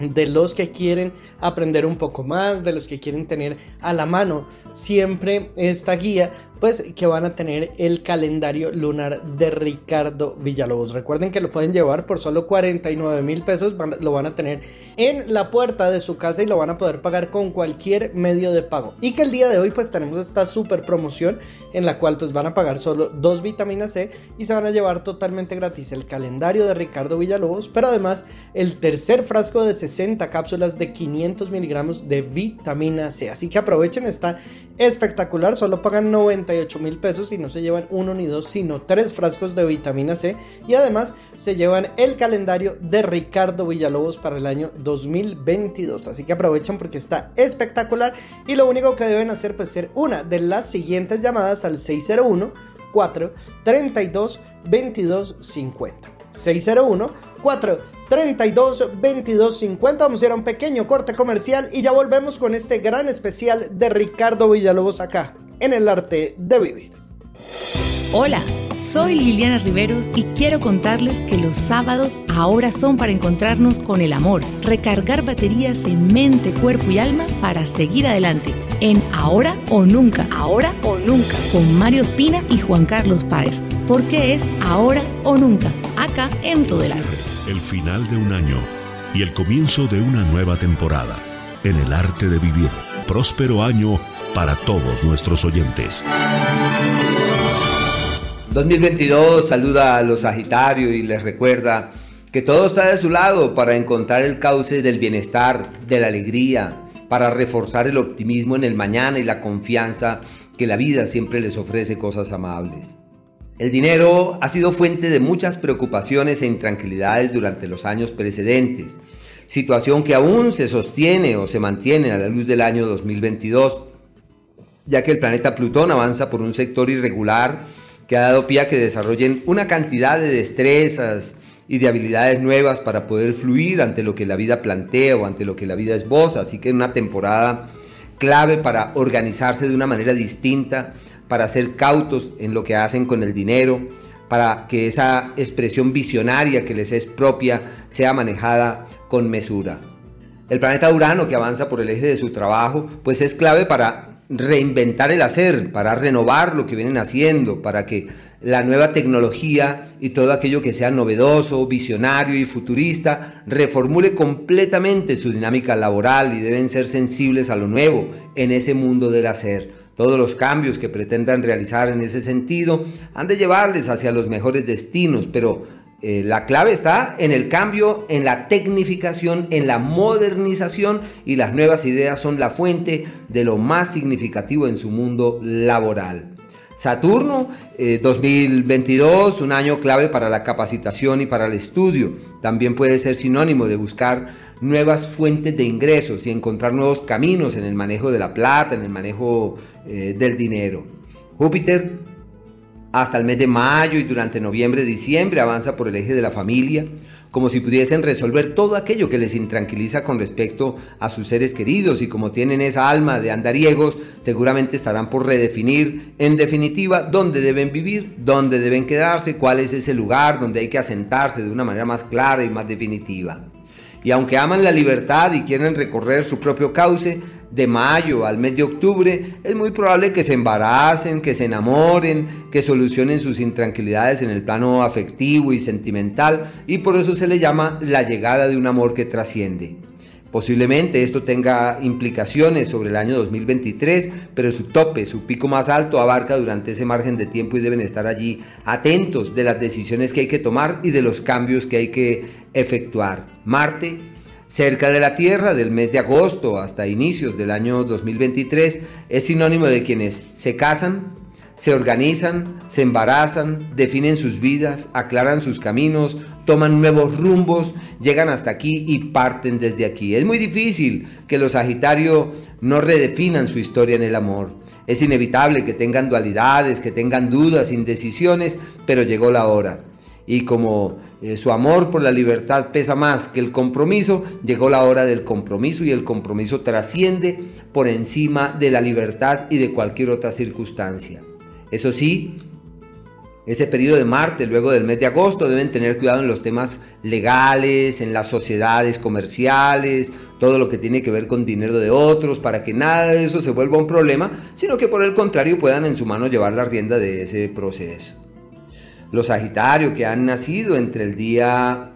de los que quieren aprender un poco más, de los que quieren tener a la mano siempre esta guía, pues que van a tener el calendario lunar de Ricardo Villalobos. Recuerden que lo pueden llevar por solo 49 mil pesos, lo van a tener en la puerta de su casa y lo van a poder pagar con cualquier medio de pago. Y que el día de hoy pues tenemos esta super promoción en la cual pues van a pagar solo dos vitaminas C y se van a llevar totalmente gratis el calendario de Ricardo Villalobos, pero además el tercer frasco de 60 cápsulas de 500 miligramos de vitamina C. Así que aprovechen esta espectacular, solo pagan 98 mil pesos y no se llevan uno ni dos, sino tres frascos de vitamina C y además se llevan el calendario de Ricardo Villalobos para el año 2022. Así que aprovechen porque está espectacular y lo único que deben hacer pues ser una de las siguientes llamadas al 601 432 2250. 601 4 32 22 50. Vamos a ir a un pequeño corte comercial y ya volvemos con este gran especial de Ricardo Villalobos acá, en el arte de vivir. Hola. Soy Liliana Riveros y quiero contarles que los sábados ahora son para encontrarnos con el amor, recargar baterías en mente, cuerpo y alma para seguir adelante. En Ahora o Nunca, Ahora o Nunca, con Mario Espina y Juan Carlos Páez, porque es Ahora o Nunca, acá en Todo el Arte. El final de un año y el comienzo de una nueva temporada en el arte de vivir. Próspero año para todos nuestros oyentes. 2022 saluda a los Sagitarios y les recuerda que todo está de su lado para encontrar el cauce del bienestar, de la alegría, para reforzar el optimismo en el mañana y la confianza que la vida siempre les ofrece cosas amables. El dinero ha sido fuente de muchas preocupaciones e intranquilidades durante los años precedentes, situación que aún se sostiene o se mantiene a la luz del año 2022, ya que el planeta Plutón avanza por un sector irregular que ha dado pie a que desarrollen una cantidad de destrezas y de habilidades nuevas para poder fluir ante lo que la vida plantea o ante lo que la vida esboza. Así que es una temporada clave para organizarse de una manera distinta, para ser cautos en lo que hacen con el dinero, para que esa expresión visionaria que les es propia sea manejada con mesura. El planeta Urano que avanza por el eje de su trabajo, pues es clave para reinventar el hacer, para renovar lo que vienen haciendo, para que la nueva tecnología y todo aquello que sea novedoso, visionario y futurista reformule completamente su dinámica laboral y deben ser sensibles a lo nuevo en ese mundo del hacer. Todos los cambios que pretendan realizar en ese sentido han de llevarles hacia los mejores destinos, pero eh, la clave está en el cambio, en la tecnificación, en la modernización y las nuevas ideas son la fuente de lo más significativo en su mundo laboral. Saturno 2022, eh, un año clave para la capacitación y para el estudio. También puede ser sinónimo de buscar nuevas fuentes de ingresos y encontrar nuevos caminos en el manejo de la plata, en el manejo eh, del dinero. Júpiter hasta el mes de mayo y durante noviembre, diciembre avanza por el eje de la familia, como si pudiesen resolver todo aquello que les intranquiliza con respecto a sus seres queridos y como tienen esa alma de andariegos, seguramente estarán por redefinir en definitiva dónde deben vivir, dónde deben quedarse, cuál es ese lugar donde hay que asentarse de una manera más clara y más definitiva. Y aunque aman la libertad y quieren recorrer su propio cauce, de mayo al mes de octubre, es muy probable que se embaracen, que se enamoren, que solucionen sus intranquilidades en el plano afectivo y sentimental, y por eso se le llama la llegada de un amor que trasciende. Posiblemente esto tenga implicaciones sobre el año 2023, pero su tope, su pico más alto abarca durante ese margen de tiempo y deben estar allí atentos de las decisiones que hay que tomar y de los cambios que hay que efectuar. Marte cerca de la Tierra del mes de agosto hasta inicios del año 2023 es sinónimo de quienes se casan, se organizan, se embarazan, definen sus vidas, aclaran sus caminos, toman nuevos rumbos, llegan hasta aquí y parten desde aquí. Es muy difícil que los Sagitario no redefinan su historia en el amor. Es inevitable que tengan dualidades, que tengan dudas, indecisiones, pero llegó la hora. Y como eh, su amor por la libertad pesa más que el compromiso, llegó la hora del compromiso y el compromiso trasciende por encima de la libertad y de cualquier otra circunstancia. Eso sí, ese periodo de Marte, luego del mes de agosto, deben tener cuidado en los temas legales, en las sociedades comerciales, todo lo que tiene que ver con dinero de otros, para que nada de eso se vuelva un problema, sino que por el contrario puedan en su mano llevar la rienda de ese proceso. Los Sagitarios que han nacido entre el día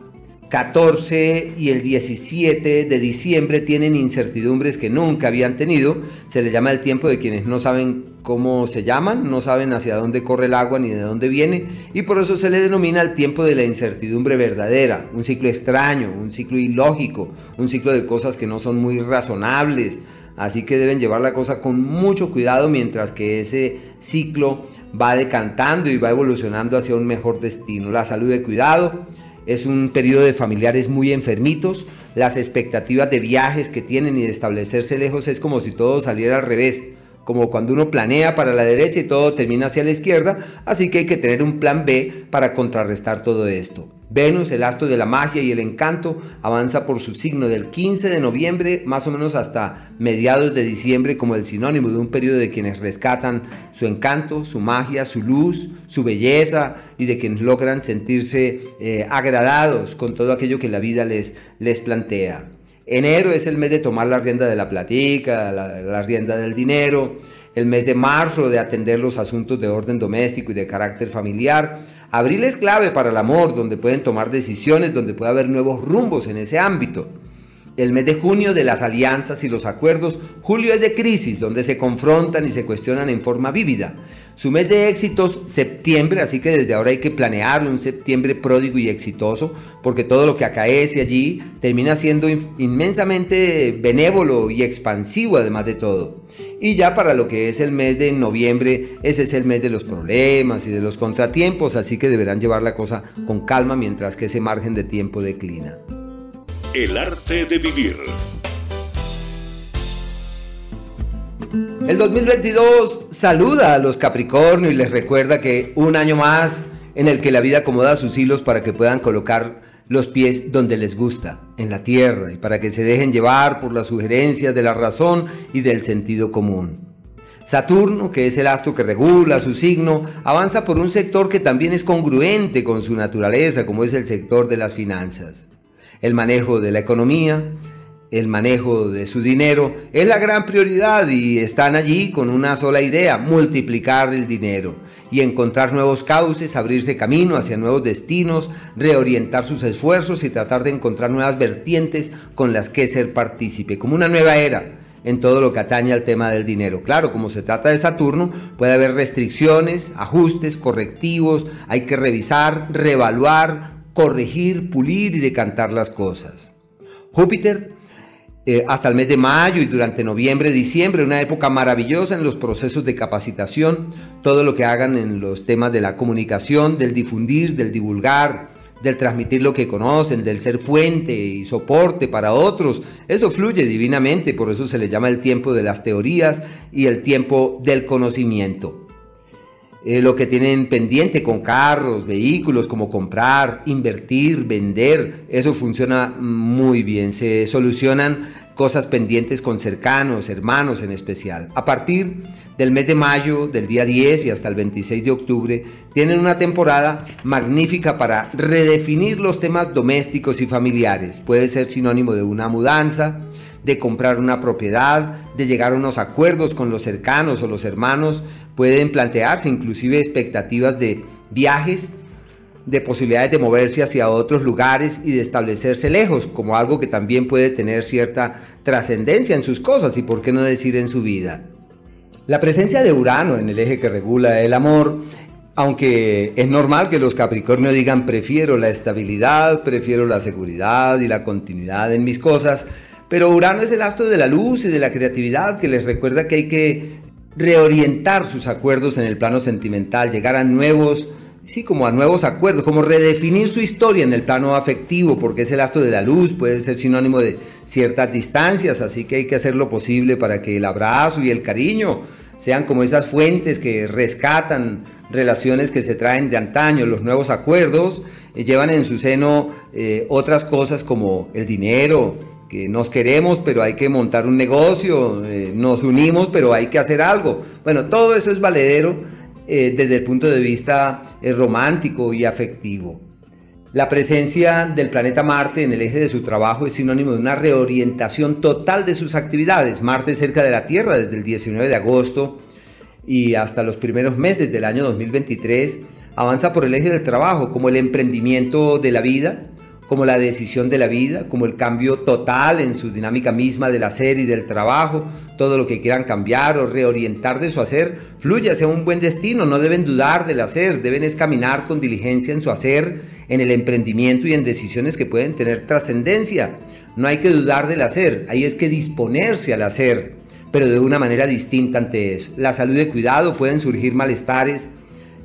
14 y el 17 de diciembre tienen incertidumbres que nunca habían tenido. Se le llama el tiempo de quienes no saben cómo se llaman, no saben hacia dónde corre el agua ni de dónde viene, y por eso se le denomina el tiempo de la incertidumbre verdadera, un ciclo extraño, un ciclo ilógico, un ciclo de cosas que no son muy razonables. Así que deben llevar la cosa con mucho cuidado mientras que ese ciclo va decantando y va evolucionando hacia un mejor destino. La salud de cuidado es un periodo de familiares muy enfermitos. Las expectativas de viajes que tienen y de establecerse lejos es como si todo saliera al revés. Como cuando uno planea para la derecha y todo termina hacia la izquierda, así que hay que tener un plan B para contrarrestar todo esto. Venus, el astro de la magia y el encanto, avanza por su signo del 15 de noviembre más o menos hasta mediados de diciembre como el sinónimo de un periodo de quienes rescatan su encanto, su magia, su luz, su belleza y de quienes logran sentirse eh, agradados con todo aquello que la vida les, les plantea. Enero es el mes de tomar la rienda de la platica, la, rienda del dinero, el mes de marzo de atender los asuntos de orden doméstico y de carácter familiar, Abril es clave para el amor, donde pueden tomar decisiones, donde puede haber nuevos rumbos en ese ámbito. El mes de junio de las alianzas y los acuerdos, julio es de crisis, donde se confrontan y se cuestionan en forma vívida. Su mes de éxitos, septiembre, así que desde ahora hay que planear un septiembre pródigo y exitoso, porque todo lo que acaece allí termina siendo inmensamente benévolo y expansivo además de todo. Y ya para lo que es el mes de noviembre, ese es el mes de los problemas y de los contratiempos, así que deberán llevar la cosa con calma mientras que ese margen de tiempo declina. El arte de vivir. El 2022 saluda a los Capricornio y les recuerda que un año más en el que la vida acomoda sus hilos para que puedan colocar los pies donde les gusta, en la tierra, y para que se dejen llevar por las sugerencias de la razón y del sentido común. Saturno, que es el astro que regula su signo, avanza por un sector que también es congruente con su naturaleza, como es el sector de las finanzas. El manejo de la economía, el manejo de su dinero es la gran prioridad y están allí con una sola idea, multiplicar el dinero y encontrar nuevos cauces, abrirse camino hacia nuevos destinos, reorientar sus esfuerzos y tratar de encontrar nuevas vertientes con las que ser partícipe, como una nueva era en todo lo que atañe al tema del dinero. Claro, como se trata de Saturno, puede haber restricciones, ajustes, correctivos, hay que revisar, reevaluar, corregir, pulir y decantar las cosas. Júpiter eh, hasta el mes de mayo y durante noviembre, diciembre, una época maravillosa en los procesos de capacitación, todo lo que hagan en los temas de la comunicación, del difundir, del divulgar, del transmitir lo que conocen, del ser fuente y soporte para otros. Eso fluye divinamente, por eso se le llama el tiempo de las teorías y el tiempo del conocimiento. Eh, lo que tienen pendiente con carros, vehículos, como comprar, invertir, vender, eso funciona muy bien. Se solucionan cosas pendientes con cercanos, hermanos en especial. A partir del mes de mayo, del día 10 y hasta el 26 de octubre, tienen una temporada magnífica para redefinir los temas domésticos y familiares. Puede ser sinónimo de una mudanza, de comprar una propiedad, de llegar a unos acuerdos con los cercanos o los hermanos, pueden plantearse inclusive expectativas de viajes, de posibilidades de moverse hacia otros lugares y de establecerse lejos, como algo que también puede tener cierta trascendencia en sus cosas y por qué no decir en su vida. La presencia de Urano en el eje que regula el amor aunque es normal que los Capricornio digan prefiero la estabilidad, prefiero la seguridad y la continuidad en mis cosas, pero Urano es el astro de la luz y de la creatividad que les recuerda que hay que reorientar sus acuerdos en el plano sentimental, llegar a nuevos, sí, como a nuevos acuerdos, como redefinir su historia en el plano afectivo, porque es el astro de la luz, puede ser sinónimo de ciertas distancias, así que hay que hacer lo posible para que el abrazo y el cariño sean como esas fuentes que rescatan relaciones que se traen de antaño, los nuevos acuerdos eh, llevan en su seno eh, otras cosas como el dinero, que nos queremos, pero hay que montar un negocio, eh, nos unimos, pero hay que hacer algo. Bueno, todo eso es valedero eh, desde el punto de vista eh, romántico y afectivo. La presencia del planeta Marte en el eje de su trabajo es sinónimo de una reorientación total de sus actividades. Marte cerca de la Tierra desde el 19 de agosto y hasta los primeros meses del año 2023 avanza por el eje del trabajo como el emprendimiento de la vida, como la decisión de la vida, como el cambio total en su dinámica misma del hacer y del trabajo, todo lo que quieran cambiar o reorientar de su hacer, fluye hacia un buen destino, no deben dudar del hacer, deben es caminar con diligencia en su hacer, en el emprendimiento y en decisiones que pueden tener trascendencia. No hay que dudar del hacer, ahí es que disponerse al hacer, pero de una manera distinta ante eso. La salud y cuidado pueden surgir malestares,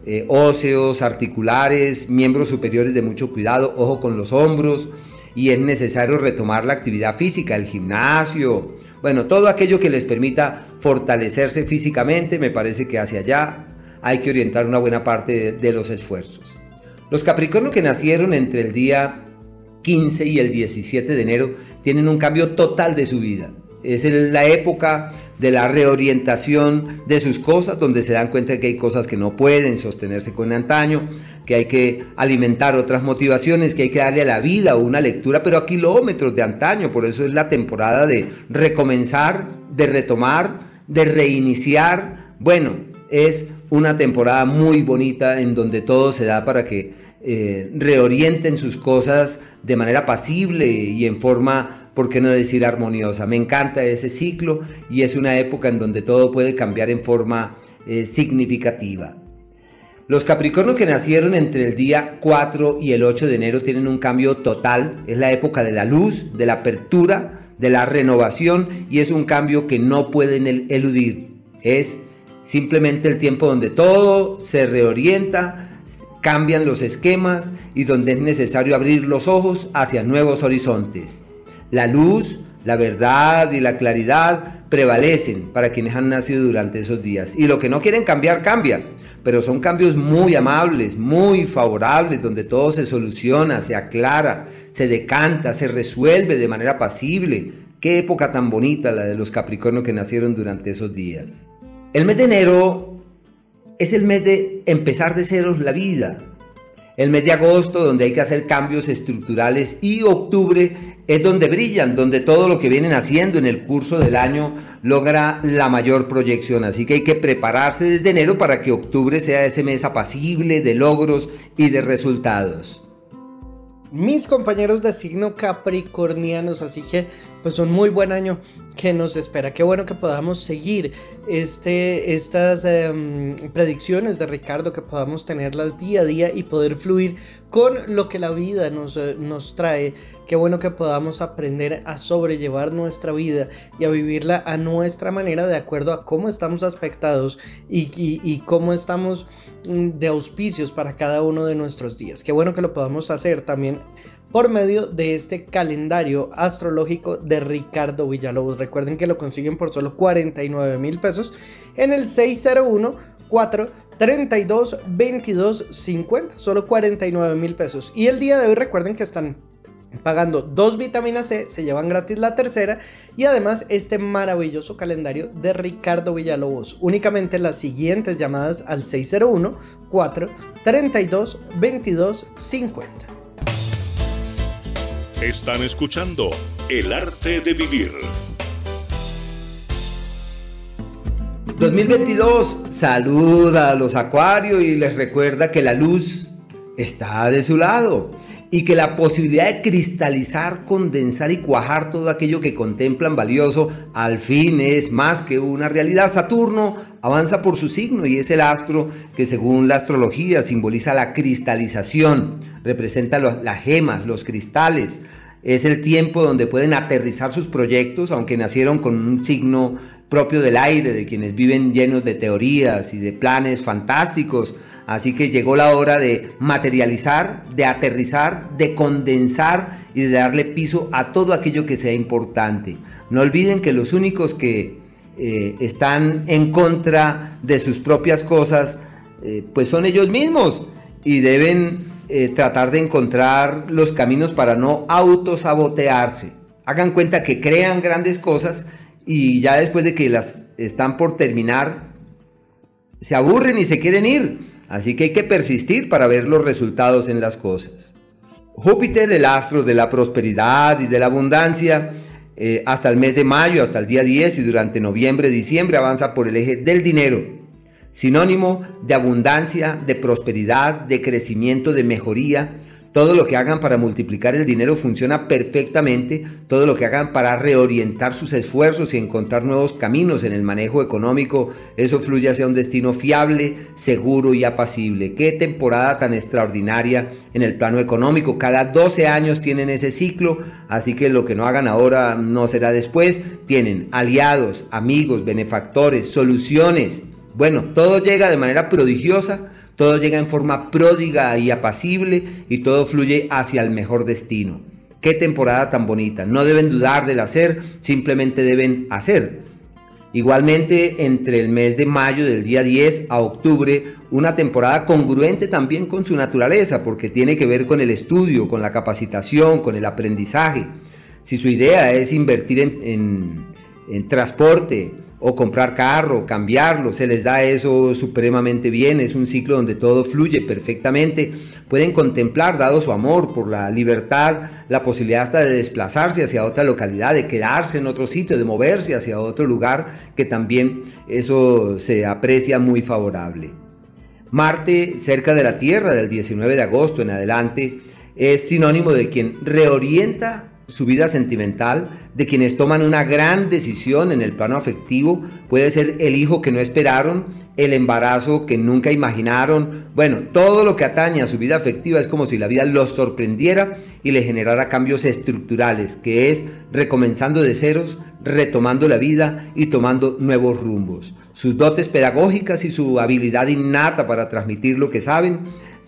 eh, óseos, articulares, miembros superiores de mucho cuidado, ojo con los hombros, y es necesario retomar la actividad física, el gimnasio, bueno, todo aquello que les permita fortalecerse físicamente, me parece que hacia allá hay que orientar una buena parte de, los esfuerzos. Los Capricornio que nacieron entre el día 15 y el 17 de enero tienen un cambio total de su vida. Es la época de la reorientación de sus cosas, donde se dan cuenta que hay cosas que no pueden sostenerse con antaño, que hay que alimentar otras motivaciones, que hay que darle a la vida una lectura, pero a kilómetros de antaño. Por eso es la temporada de recomenzar, de retomar, de reiniciar. Bueno, es una temporada muy bonita en donde todo se da para que eh, reorienten sus cosas de manera pasible y en forma, por qué no decir armoniosa. Me encanta ese ciclo y es una época en donde todo puede cambiar en forma eh, significativa. Los Capricornios que nacieron entre el día 4 y el 8 de enero tienen un cambio total. Es la época de la luz, de la apertura, de la renovación y es un cambio que no pueden eludir. Es simplemente el tiempo donde todo se reorienta, cambian los esquemas y donde es necesario abrir los ojos hacia nuevos horizontes. La luz, la verdad y la claridad prevalecen para quienes han nacido durante esos días. Y lo que no quieren cambiar, cambia. Pero son cambios muy amables, muy favorables, donde todo se soluciona, se aclara, se decanta, se resuelve de manera pasible. Qué época tan bonita la de los Capricornios que nacieron durante esos días. El mes de enero es el mes de empezar de ceros la vida. El mes de agosto donde hay que hacer cambios estructurales y octubre es donde brillan, donde todo lo que vienen haciendo en el curso del año logra la mayor proyección. Así que hay que prepararse desde enero para que octubre sea ese mes apacible de logros y de resultados mis compañeros de signo capricornianos, así que pues un muy buen año que nos espera. Qué bueno que podamos seguir este, estas em, predicciones de Ricardo, que podamos tenerlas día a día y poder fluir con lo que la vida nos, eh, nos trae. Qué bueno que podamos aprender a sobrellevar nuestra vida y a vivirla a nuestra manera de acuerdo a cómo estamos aspectados y, y cómo estamos de auspicios para cada uno de nuestros días. Qué bueno que lo podamos hacer también por medio de este calendario astrológico de Ricardo Villalobos. Recuerden que lo consiguen por solo 49 mil pesos en el 601 4 32 22 50, solo 49 mil pesos. Y el día de hoy recuerden que están pagando dos vitaminas C, se llevan gratis la tercera y además este maravilloso calendario de Ricardo Villalobos. Únicamente las siguientes llamadas al 601 4 32 22 50. Están escuchando El arte de vivir. 2022 saluda a los acuarios y les recuerda que la luz está de su lado y que la posibilidad de cristalizar, condensar y cuajar todo aquello que contemplan valioso al fin es más que una realidad. Saturno avanza por su signo y es el astro que según la astrología simboliza la cristalización, representa las gemas, los cristales. Es el tiempo donde pueden aterrizar sus proyectos, aunque nacieron con un signo propio del aire, de quienes viven llenos de teorías y de planes fantásticos Así que llegó la hora de materializar, de aterrizar, de condensar y de darle piso a todo aquello que sea importante. No olviden que los únicos que eh, están en contra de sus propias cosas, eh, pues son ellos mismos y deben eh, tratar de encontrar los caminos para no autosabotearse. Hagan cuenta que crean grandes cosas y ya después de que las están por terminar, se aburren y se quieren ir. Así que hay que persistir para ver los resultados en las cosas. Júpiter, el astro de la prosperidad y de la abundancia, eh, hasta el mes de mayo, hasta el día 10 y durante noviembre, diciembre avanza por el eje del dinero, sinónimo de abundancia, de prosperidad, de crecimiento, de mejoría, todo lo que hagan para multiplicar el dinero funciona perfectamente. Todo lo que hagan para reorientar sus esfuerzos y encontrar nuevos caminos en el manejo económico, eso fluye hacia un destino fiable, seguro y apacible. Qué temporada tan extraordinaria en el plano económico. Cada 12 años tienen ese ciclo, así que lo que no hagan ahora no será después. Tienen aliados, amigos, benefactores, soluciones. Bueno, todo llega de manera prodigiosa todo llega en forma pródiga y apacible y todo fluye hacia el mejor destino. Qué temporada tan bonita. No deben dudar del hacer, simplemente deben hacer. Igualmente, entre el mes de mayo del día 10 a octubre, una temporada congruente también con su naturaleza, porque tiene que ver con el estudio, con la capacitación, con el aprendizaje. Si su idea es invertir en, en transporte, o comprar carro, cambiarlo, se les da eso supremamente bien, es un ciclo donde todo fluye perfectamente, pueden contemplar, dado su amor por la libertad, la posibilidad hasta de desplazarse hacia otra localidad, de quedarse en otro sitio, de moverse hacia otro lugar, que también eso se aprecia muy favorable. Marte, cerca de la Tierra, del 19 de agosto en adelante, es sinónimo de quien reorienta su vida sentimental, de quienes toman una gran decisión en el plano afectivo, puede ser el hijo que no esperaron, el embarazo que nunca imaginaron, bueno, todo lo que atañe a su vida afectiva es como si la vida los sorprendiera y le generara cambios estructurales, que es recomenzando de ceros, retomando la vida y tomando nuevos rumbos. Sus dotes pedagógicas y su habilidad innata para transmitir lo que saben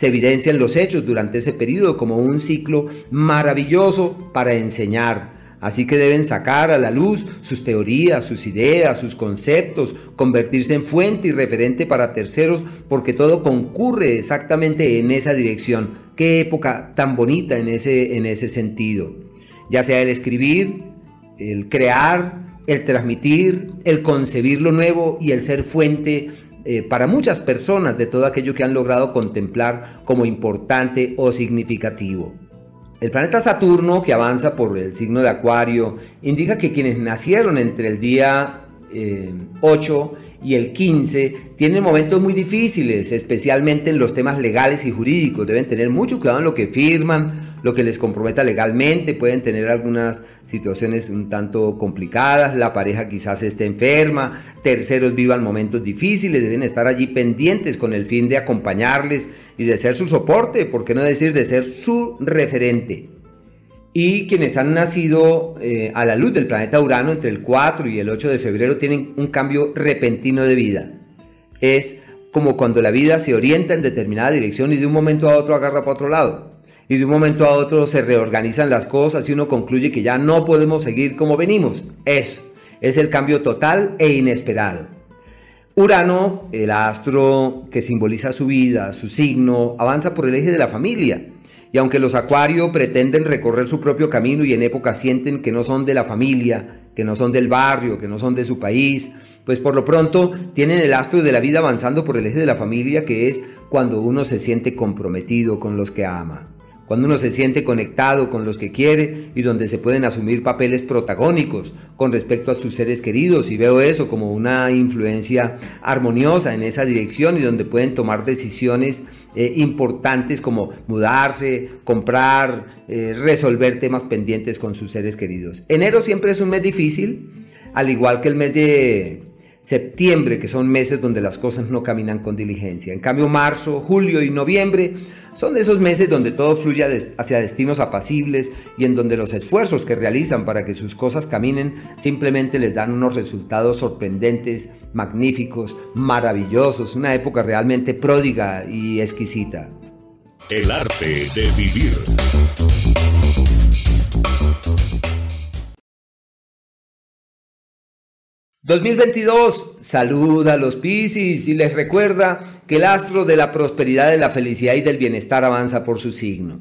se evidencian los hechos durante ese periodo como un ciclo maravilloso para enseñar. Así que deben sacar a la luz sus teorías, sus ideas, sus conceptos, convertirse en fuente y referente para terceros, porque todo concurre exactamente en esa dirección. Qué época tan bonita en ese, en ese sentido. Ya sea el escribir, el crear, el transmitir, el concebir lo nuevo y el ser fuente eh, para muchas personas de todo aquello que han logrado contemplar como importante o significativo. El planeta Saturno, que avanza por el signo de Acuario, indica que quienes nacieron entre el día 8 eh, y el 15 tienen momentos muy difíciles, especialmente en los temas legales y jurídicos. Deben tener mucho cuidado en lo que firman, lo que les comprometa legalmente, pueden tener algunas situaciones un tanto complicadas, la pareja quizás esté enferma, terceros vivan momentos difíciles, deben estar allí pendientes con el fin de acompañarles y de ser su soporte, por qué no decir de ser su referente. Y quienes han nacido eh, a la luz del planeta Urano entre el 4 y el 8 de febrero tienen un cambio repentino de vida. Es como cuando la vida se orienta en determinada dirección y de un momento a otro agarra para otro lado y de un momento a otro se reorganizan las cosas y uno concluye que ya no podemos seguir como venimos. Eso es el cambio total e inesperado. Urano, el astro que simboliza su vida, su signo, avanza por el eje de la familia. Y aunque los acuarios pretenden recorrer su propio camino y en época sienten que no son de la familia, que no son del barrio, que no son de su país, pues por lo pronto tienen el astro de la vida avanzando por el eje de la familia, que es cuando uno se siente comprometido con los que ama cuando uno se siente conectado con los que quiere y donde se pueden asumir papeles protagónicos con respecto a sus seres queridos. Y veo eso como una influencia armoniosa en esa dirección y donde pueden tomar decisiones eh, importantes como mudarse, comprar, eh, resolver temas pendientes con sus seres queridos. Enero siempre es un mes difícil, al igual que el mes de septiembre, que son meses donde las cosas no caminan con diligencia. En cambio, marzo, julio y noviembre son de esos meses donde todo fluye hacia destinos apacibles y en donde los esfuerzos que realizan para que sus cosas caminen simplemente les dan unos resultados sorprendentes, magníficos, maravillosos, una época realmente pródiga y exquisita. El arte de vivir. 2022 saluda a los Piscis y les recuerda que el astro de la prosperidad, de la felicidad y del bienestar avanza por su signo.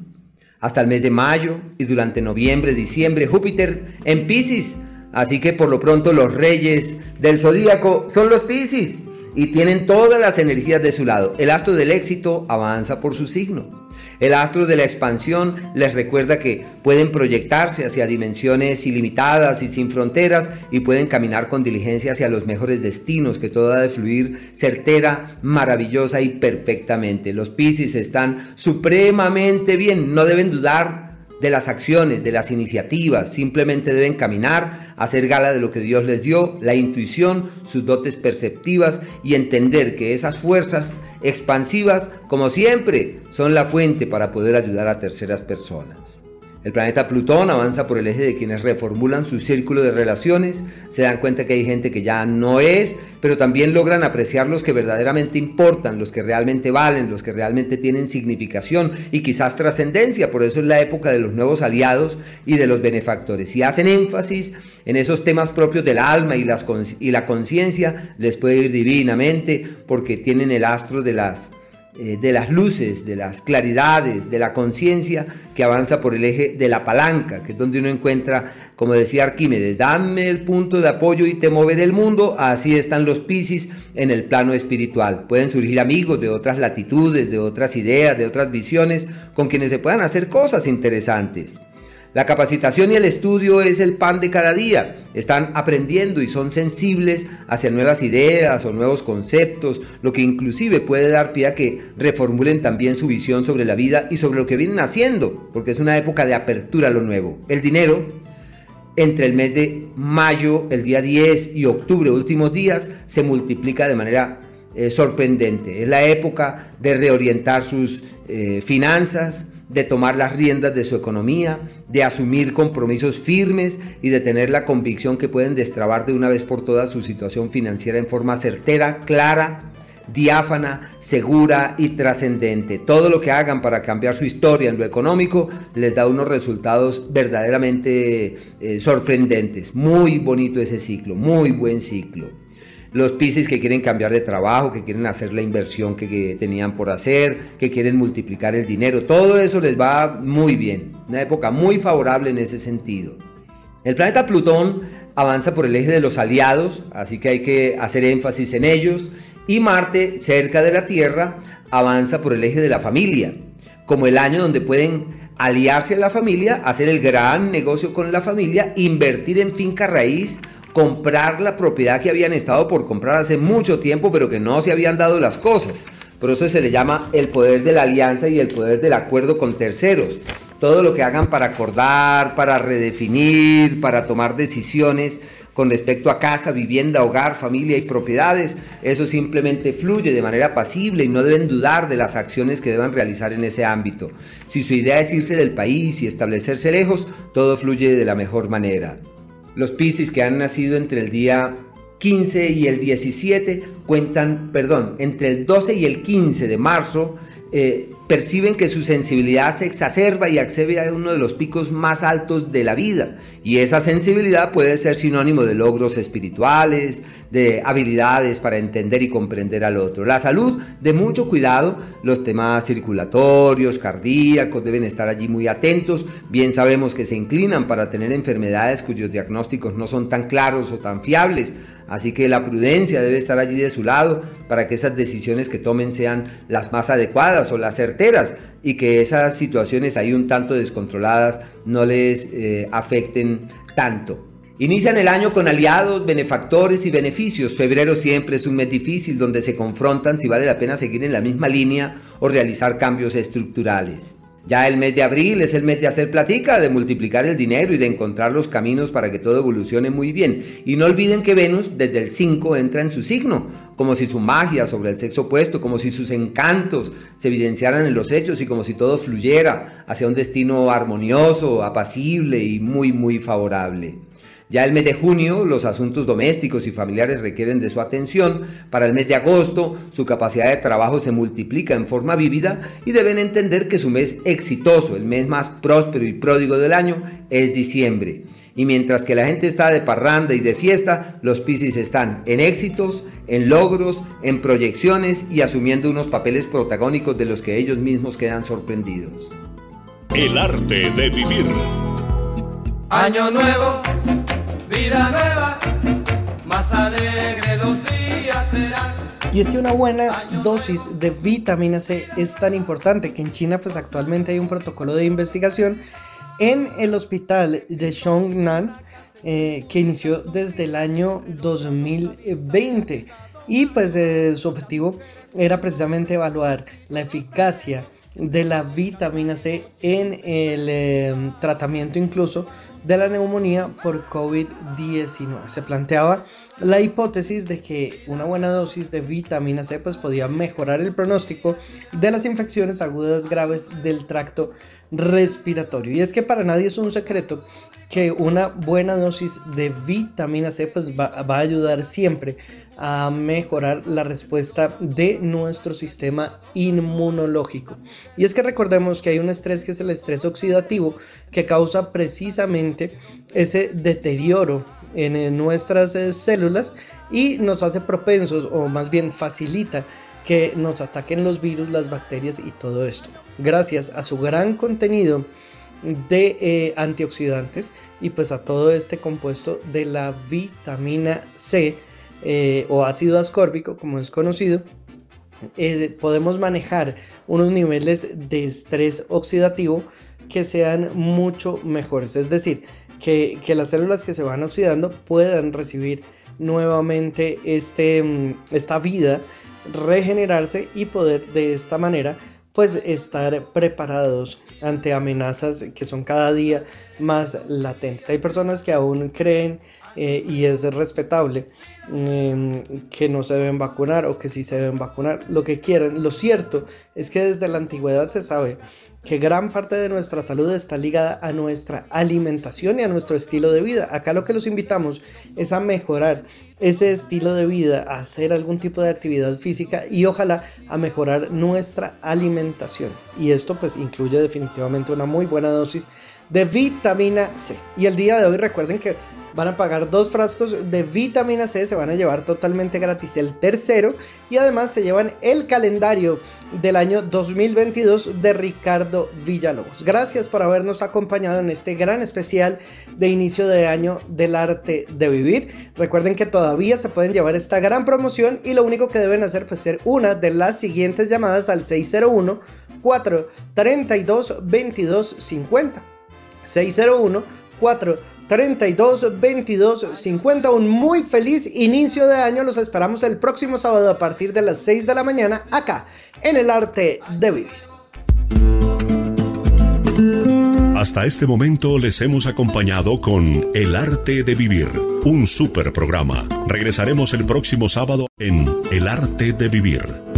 Hasta el mes de mayo y durante noviembre, diciembre, Júpiter en Piscis. Así que por lo pronto los reyes del zodíaco son los Piscis y tienen todas las energías de su lado. El astro del éxito avanza por su signo. El astro de la expansión les recuerda que pueden proyectarse hacia dimensiones ilimitadas y sin fronteras y pueden caminar con diligencia hacia los mejores destinos, que todo ha de fluir certera, maravillosa y perfectamente. Los Piscis están supremamente bien, no deben dudar de las acciones, de las iniciativas, simplemente deben caminar, hacer gala de lo que Dios les dio, la intuición, sus dotes perceptivas y entender que esas fuerzas expansivas, como siempre, son la fuente para poder ayudar a terceras personas. El planeta Plutón avanza por el eje de quienes reformulan su círculo de relaciones, se dan cuenta que hay gente que ya no es, pero también logran apreciar los que verdaderamente importan, los que realmente valen, los que realmente tienen significación y quizás trascendencia. Por eso es la época de los nuevos aliados y de los benefactores. Y hacen énfasis en esos temas propios del alma y, y la conciencia, les puede ir divinamente porque tienen el astro de las eh, de las luces, de las claridades, de la conciencia que avanza por el eje de la palanca, que es donde uno encuentra, como decía Arquímedes, dame el punto de apoyo y te moveré el mundo, así están los Piscis en el plano espiritual. Pueden surgir amigos de otras latitudes, de otras ideas, de otras visiones, con quienes se puedan hacer cosas interesantes. La capacitación y el estudio es el pan de cada día. Están aprendiendo y son sensibles hacia nuevas ideas o nuevos conceptos, lo que inclusive puede dar pie a que reformulen también su visión sobre la vida y sobre lo que vienen haciendo, porque es una época de apertura a lo nuevo. El dinero, entre el mes de mayo, el día 10 y octubre, últimos días, se multiplica de manera eh, sorprendente. Es la época de reorientar sus eh, finanzas, de tomar las riendas de su economía, de asumir compromisos firmes y de tener la convicción que pueden destrabar de una vez por todas su situación financiera en forma certera, clara, diáfana, segura y trascendente. Todo lo que hagan para cambiar su historia en lo económico les da unos resultados verdaderamente eh, sorprendentes. Muy bonito ese ciclo, muy buen ciclo los Pisces que quieren cambiar de trabajo, que quieren hacer la inversión que, tenían por hacer, que quieren multiplicar el dinero, todo eso les va muy bien, una época muy favorable en ese sentido. El planeta Plutón avanza por el eje de los aliados, así que hay que hacer énfasis en ellos, y Marte, cerca de la Tierra, avanza por el eje de la familia, como el año donde pueden aliarse a la familia, hacer el gran negocio con la familia, invertir en finca raíz comprar la propiedad que habían estado por comprar hace mucho tiempo, pero que no se habían dado las cosas. Por eso se le llama el poder de la alianza y el poder del acuerdo con terceros. Todo lo que hagan para acordar, para redefinir, para tomar decisiones con respecto a casa, vivienda, hogar, familia y propiedades, eso simplemente fluye de manera pasible y no deben dudar de las acciones que deban realizar en ese ámbito. Si su idea es irse del país y establecerse lejos, todo fluye de la mejor manera. Los Piscis que han nacido entre el día 15 y el 17 cuentan, perdón, entre el 12 y el 15 de marzo eh, perciben que su sensibilidad se exacerba y accede a uno de los picos más altos de la vida. Y esa sensibilidad puede ser sinónimo de logros espirituales, de habilidades para entender y comprender al otro. La salud, de mucho cuidado, los temas circulatorios, cardíacos, deben estar allí muy atentos. Bien sabemos que se inclinan para tener enfermedades cuyos diagnósticos no son tan claros o tan fiables. Así que la prudencia debe estar allí de su lado para que esas decisiones que tomen sean las más adecuadas o las certeras y que esas situaciones ahí un tanto descontroladas no les eh, afecten tanto. Inician el año con aliados, benefactores y beneficios. Febrero siempre es un mes difícil donde se confrontan si vale la pena seguir en la misma línea o realizar cambios estructurales. Ya el mes de abril es el mes de hacer platica, de multiplicar el dinero y de encontrar los caminos para que todo evolucione muy bien. Y no olviden que Venus desde el 5 entra en su signo, como si su magia sobre el sexo opuesto, como si sus encantos se evidenciaran en los hechos y como si todo fluyera hacia un destino armonioso, apacible y muy muy favorable. Ya el mes de junio los asuntos domésticos y familiares requieren de su atención. Para el mes de agosto su capacidad de trabajo se multiplica en forma vívida y deben entender que su mes exitoso, el mes más próspero y pródigo del año, es diciembre. Y mientras que la gente está de parranda y de fiesta, los Piscis están en éxitos, en logros, en proyecciones y asumiendo unos papeles protagónicos de los que ellos mismos quedan sorprendidos. El arte de vivir. Año nuevo vida nueva, más alegre los días serán. Y es que una buena dosis de vitamina C es tan importante que en China pues actualmente hay un protocolo de investigación en el hospital de Shongnan eh, que inició desde el año 2020 y pues eh, su objetivo era precisamente evaluar la eficacia de la vitamina C en el eh, tratamiento incluso de la neumonía por COVID-19. Se planteaba la hipótesis de que una buena dosis de vitamina C pues, podía mejorar el pronóstico de las infecciones agudas graves del tracto respiratorio. Y es que para nadie es un secreto que una buena dosis de vitamina C pues, va, va a ayudar siempre a mejorar la respuesta de nuestro sistema inmunológico. Y es que recordemos que hay un estrés que es el estrés oxidativo que causa precisamente ese deterioro en nuestras eh, células y nos hace propensos o más bien facilita que nos ataquen los virus, las bacterias y todo esto. Gracias a su gran contenido de eh, antioxidantes y pues a todo este compuesto de la vitamina C eh, o ácido ascórbico, como es conocido, eh, podemos manejar unos niveles de estrés oxidativo que sean mucho mejores. Es decir, que, las células que se van oxidando puedan recibir nuevamente este, mm, esta vida, regenerarse y poder de esta manera pues estar preparados ante amenazas que son cada día más latentes. Hay personas que aún creen eh, y es respetable em, que no se deben vacunar o que sí se deben vacunar, lo que quieran. Lo cierto es que desde la antigüedad se sabe que gran parte de nuestra salud está ligada a nuestra alimentación y a nuestro estilo de vida. Acá lo que los invitamos es a mejorar ese estilo de vida, a hacer algún tipo de actividad física y ojalá a mejorar nuestra alimentación. Y esto pues incluye definitivamente una muy buena dosis de vitamina C. Y el día de hoy recuerden que van a pagar dos frascos de vitamina C, se van a llevar totalmente gratis el tercero y además se llevan el calendario del año 2022 de Ricardo Villalobos. Gracias por habernos acompañado en este gran especial de inicio de año del arte de vivir. Recuerden que todavía se pueden llevar esta gran promoción y lo único que deben hacer pues ser una de las siguientes llamadas al 601 432 2250. 601 432 22 50. Un muy feliz inicio de año. Los esperamos el próximo sábado a partir de las 6 de la mañana acá en el arte de vivir. Hasta este momento les hemos acompañado con El arte de vivir, un super programa. Regresaremos el próximo sábado en El arte de vivir.